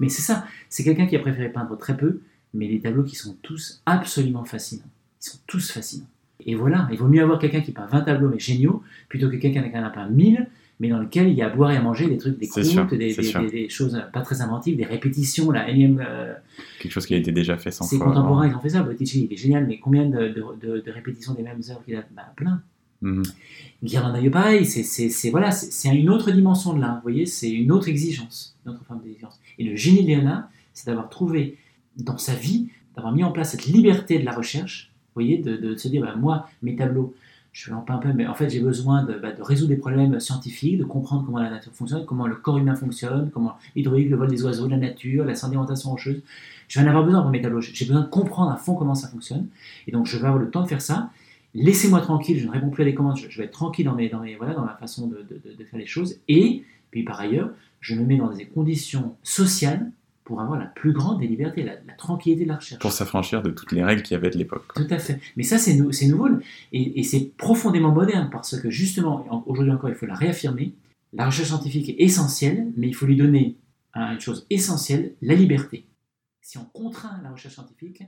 Mais c'est ça, c'est quelqu'un qui a préféré peindre très peu, mais des tableaux qui sont tous absolument fascinants. Ils sont tous fascinants. Et voilà, il vaut mieux avoir quelqu'un qui peint 20 tableaux mais géniaux, plutôt que quelqu'un qui en a peint 1000, mais dans lequel il y a à boire et à manger des trucs, des C'est sûr, croûtes, des, c'est choses pas très inventives, des répétitions, la énième. euh, Quelque chose qui a été déjà fait 100 ses fois. avant. contemporains, ils ont fait ça. Botticelli, il est génial, mais combien de, de- de- de répétitions des mêmes œuvres qu'il a bah, Plein. Ghirlandaio, pareil, c'est, voilà, c'est, une autre dimension de l'art, vous voyez, c'est une autre exigence, une autre forme d'exigence. Et le génie de Léonard, c'est d'avoir trouvé dans sa vie, d'avoir mis en place cette liberté de la recherche, vous voyez, de, se dire, bah, moi, mes tableaux, je vais en un peu, mais en fait, j'ai besoin de, bah, de résoudre des problèmes scientifiques, de comprendre comment la nature fonctionne, comment le corps humain fonctionne, comment l'hydraulique, le vol des oiseaux, la nature, la sédimentation rocheuse. Je vais en avoir besoin pour mes tableaux. J'ai besoin de comprendre à fond comment ça fonctionne. Et donc, je vais avoir le temps de faire ça. Laissez-moi tranquille, je ne réponds plus à des commandes, je, vais être tranquille dans, mes, dans, mes, voilà, dans ma façon de, de- de- de faire les choses. Et puis par ailleurs, je me mets dans des conditions sociales pour avoir la plus grande des libertés, la, la tranquillité de la recherche. Pour s'affranchir de toutes les règles qu'il y avait de l'époque. Tout à fait. Mais ça, c'est nou- c'est nouveau et, et c'est profondément moderne parce que justement, en- aujourd'hui encore, il faut la réaffirmer. La recherche scientifique est essentielle, mais il faut lui donner hein, une chose essentielle, la liberté. Si on contraint la recherche scientifique,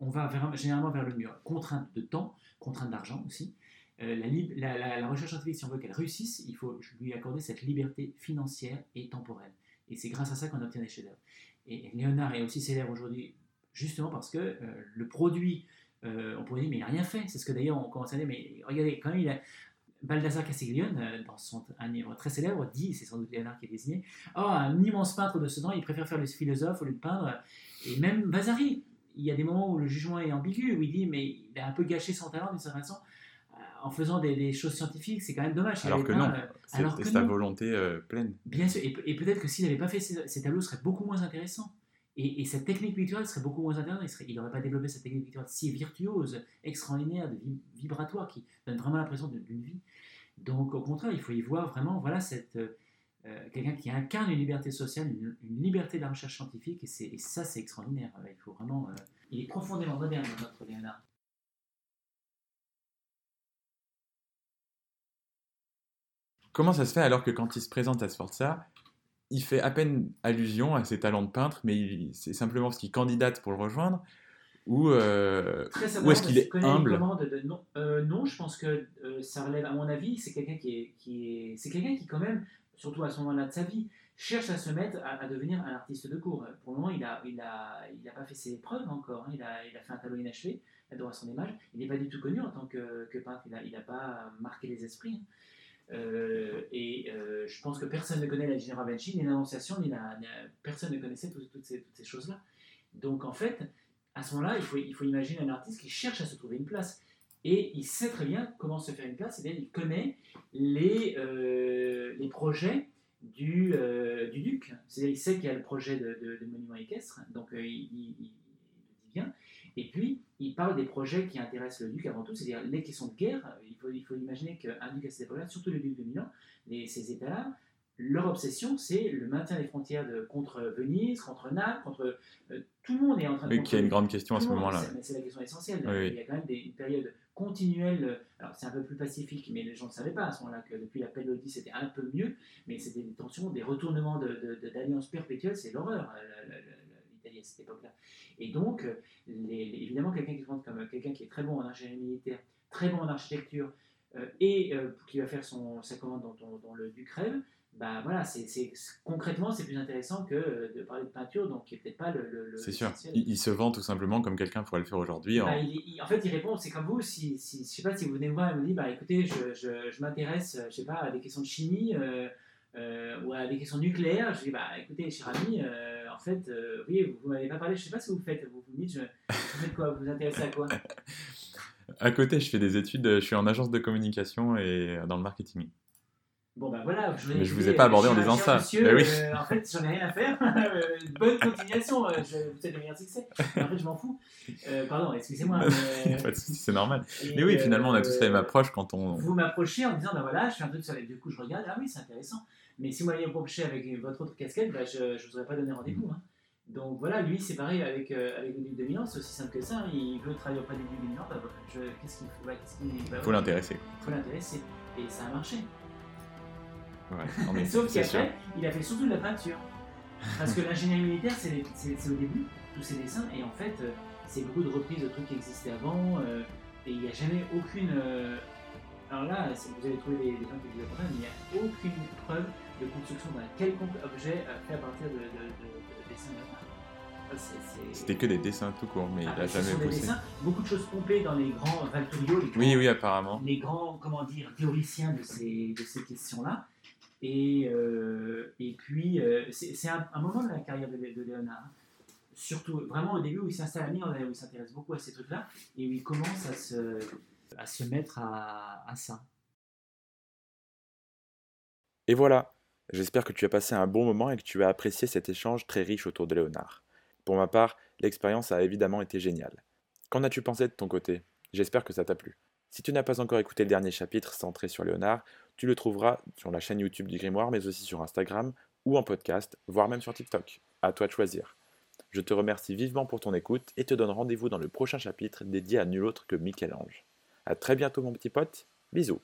on va généralement vers le mur. Contrainte de temps, contrainte d'argent aussi. Euh, la, recherche scientifique, si on veut qu'elle réussisse, il faut lui accorder cette liberté financière et temporelle. Et c'est grâce à ça qu'on obtient des chefs-d'œuvre. Et, Léonard est aussi célèbre aujourd'hui justement parce que euh, le produit, euh, on pourrait dire, mais il n'a rien fait. C'est ce que d'ailleurs on commence à dire, mais regardez, quand même, il a. Baldassare Castiglione, dans son, un livre très célèbre, dit, c'est sans doute Léonard qui est désigné, Oh, un immense peintre de ce temps, il préfère faire le philosophe au lieu de peindre. Et même Vasari, il y a des moments où le jugement est ambigu, où il dit, mais il a un peu gâché son talent d'une certaine façon euh, en faisant des, des choses scientifiques, c'est quand même dommage. Alors que non, euh, c'est alors que c'est sa volonté euh, pleine. Bien sûr, et, pe- et peut-être que s'il n'avait pas fait ces, ces tableaux, seraient beaucoup moins intéressants. Et, et cette technique picturale serait beaucoup moins intéressante. Il n'aurait pas développé cette technique picturale si virtuose, extraordinaire, de vi- vibratoire, qui donne vraiment l'impression d'une vie. Donc, au contraire, il faut y voir vraiment, voilà, cette euh, euh, quelqu'un qui incarne une liberté sociale, une, une liberté de la recherche scientifique, et, ça, c'est extraordinaire. Il faut vraiment. euh, il est profondément moderne, notre Léonard. Comment ça se fait alors que quand il se présente à Sforza, il fait à peine allusion à ses talents de peintre, mais c'est simplement parce qu'il candidate pour le rejoindre Ou euh, Ou est-ce qu'il est humble? de- non, Euh, non, je pense que euh, ça relève, à mon avis, c'est quelqu'un qui est, qui est, c'est quelqu'un qui quand même, surtout à ce moment-là de sa vie, cherche à se mettre à, devenir un artiste de cours. Pour le moment, il a, il a, il a pas fait ses preuves encore. hein. Il a, fait un tableau inachevé, Adoration des mages. Il n'est pas du tout connu en tant que, peintre. Il n'a pas marqué les esprits. hein. Euh, et euh, je pense que personne ne connaît la Ginevra Benchi, ni l'Annonciation, ni la, personne ne connaissait toutes, ces, choses-là. Donc en fait, à ce moment-là, il faut imaginer un artiste qui cherche à se trouver une place. Et il sait très bien comment se faire une place, et bien il connaît les, euh, les projets du, euh, du duc. C'est-à-dire il sait qu'il y a le projet de, monument équestre, donc euh, il, il- il- dit bien. Et puis, il parle des projets qui intéressent le duc avant tout, c'est-à-dire les questions de guerre. Il faut, il faut imaginer qu'un duc à cette époque-là, surtout le duc de Milan, les, ces États-là, leur obsession, c'est le maintien des frontières de, contre Venise, contre Naples, contre... euh, tout le monde est en train de... Oui, qui a une grande question à ce moment-là. c'est- mais C'est la question essentielle. Oui, oui. Il y a quand même des, une période continuelle. euh, Alors, c'est un peu plus pacifique, mais les gens ne savaient pas à ce moment-là que depuis la Lodi, c'était un peu mieux. Mais c'était des tensions, des retournements de- de- de- d'alliances perpétuelles. C'est l'horreur, euh, l'Italie à cette époque-là. Et donc, les- les- évidemment, quelqu'un qui se montre comme quelqu'un qui est très bon en ingénierie militaire, très bon en architecture, euh, et euh, qui va faire son, sa commande dans, le Duc rêve, bah voilà, c'est, c'est- concrètement, c'est plus intéressant que euh, de parler de peinture, donc qui n'est peut-être pas le. le- le- C'est sûr. Il, il se vend tout simplement comme quelqu'un pourrait le faire aujourd'hui. en- Bah, il- il- en fait, il répond, c'est comme vous, si, si, je sais pas si vous venez me voir et me dites, bah écoutez, je, je, je m'intéresse, euh, je sais pas, à des questions de chimie euh, euh, ou à des questions nucléaires, je dis, bah écoutez, cher ami, euh, en fait, oui, vous, vous m'avez pas parlé, je sais pas ce que vous faites, vous, vous me dites, je, vous faites quoi, vous vous intéressez à quoi? À côté, je fais des études, je suis en agence de communication et dans le marketing. Bon bah voilà, je, Mais je vous ai pas abordé cher- en disant ça. Monsieur, Bah oui. euh, en fait, j'en ai rien à faire. Euh, Bonne continuation, euh, je vous souhaite le meilleur succès. Mais en fait, je m'en fous. Euh, pardon, excusez-moi. mais- Pas de souci, c'est normal. et, Mais oui, euh, finalement, on a tous la même approche quand on. Vous m'approchez en me disant, bah voilà, je fais un truc sur les. Du coup, je regarde, ah oui, c'est intéressant. Mais si vous m'aviez approché avec votre autre casquette, bah, je ne vous aurais pas donné rendez-vous. hein. Donc voilà, lui, c'est pareil avec, euh, avec le duc de Milan, c'est aussi simple que ça. hein. Il veut travailler auprès du duc de Milan, bah, qu'est-ce qu'il faut bah, qu'est-ce qu'il- bah, Il faut l'intéresser. Il faut l'intéresser. Et ça a marché. Ouais, Sauf qu'après, il a fait surtout de la peinture. Parce que l'ingénierie militaire, c'est au début, tous ces dessins, et en fait, euh, c'est beaucoup de reprises de trucs qui existaient avant, euh, et il n'y a jamais aucune. euh, alors là, vous allez trouver des, des gens qui contraire, mais il n'y a aucune construction d'un quelconque objet fait à partir de, de, de, de dessins C'était que des dessins tout court, mais Ah, il a ce jamais poussé. dessins, beaucoup de choses pompées dans les grands Valturio, les grands, Oui, oui, apparemment. les grands comment dire, théoriciens de ces, de ces questions-là. Et, euh, et puis, euh, c'est un, moment de la carrière de, Léonard. Surtout, vraiment au début où il s'installe à Milan, où il s'intéresse beaucoup à ces trucs-là, et où il commence à se, à se mettre à, à ça. Et voilà, j'espère que tu as passé un bon moment et que tu as apprécié cet échange très riche autour de Léonard. Pour ma part, l'expérience a évidemment été géniale. Qu'en as-tu pensé de ton côté? J'espère que ça t'a plu. Si tu n'as pas encore écouté le dernier chapitre centré sur Léonard, tu le trouveras sur la chaîne YouTube du Grimoire, mais aussi sur Instagram ou en podcast, voire même sur TikTok. À toi de choisir. Je te remercie vivement pour ton écoute et te donne rendez-vous dans le prochain chapitre dédié à nul autre que Michel-Ange. A très bientôt mon petit pote, bisous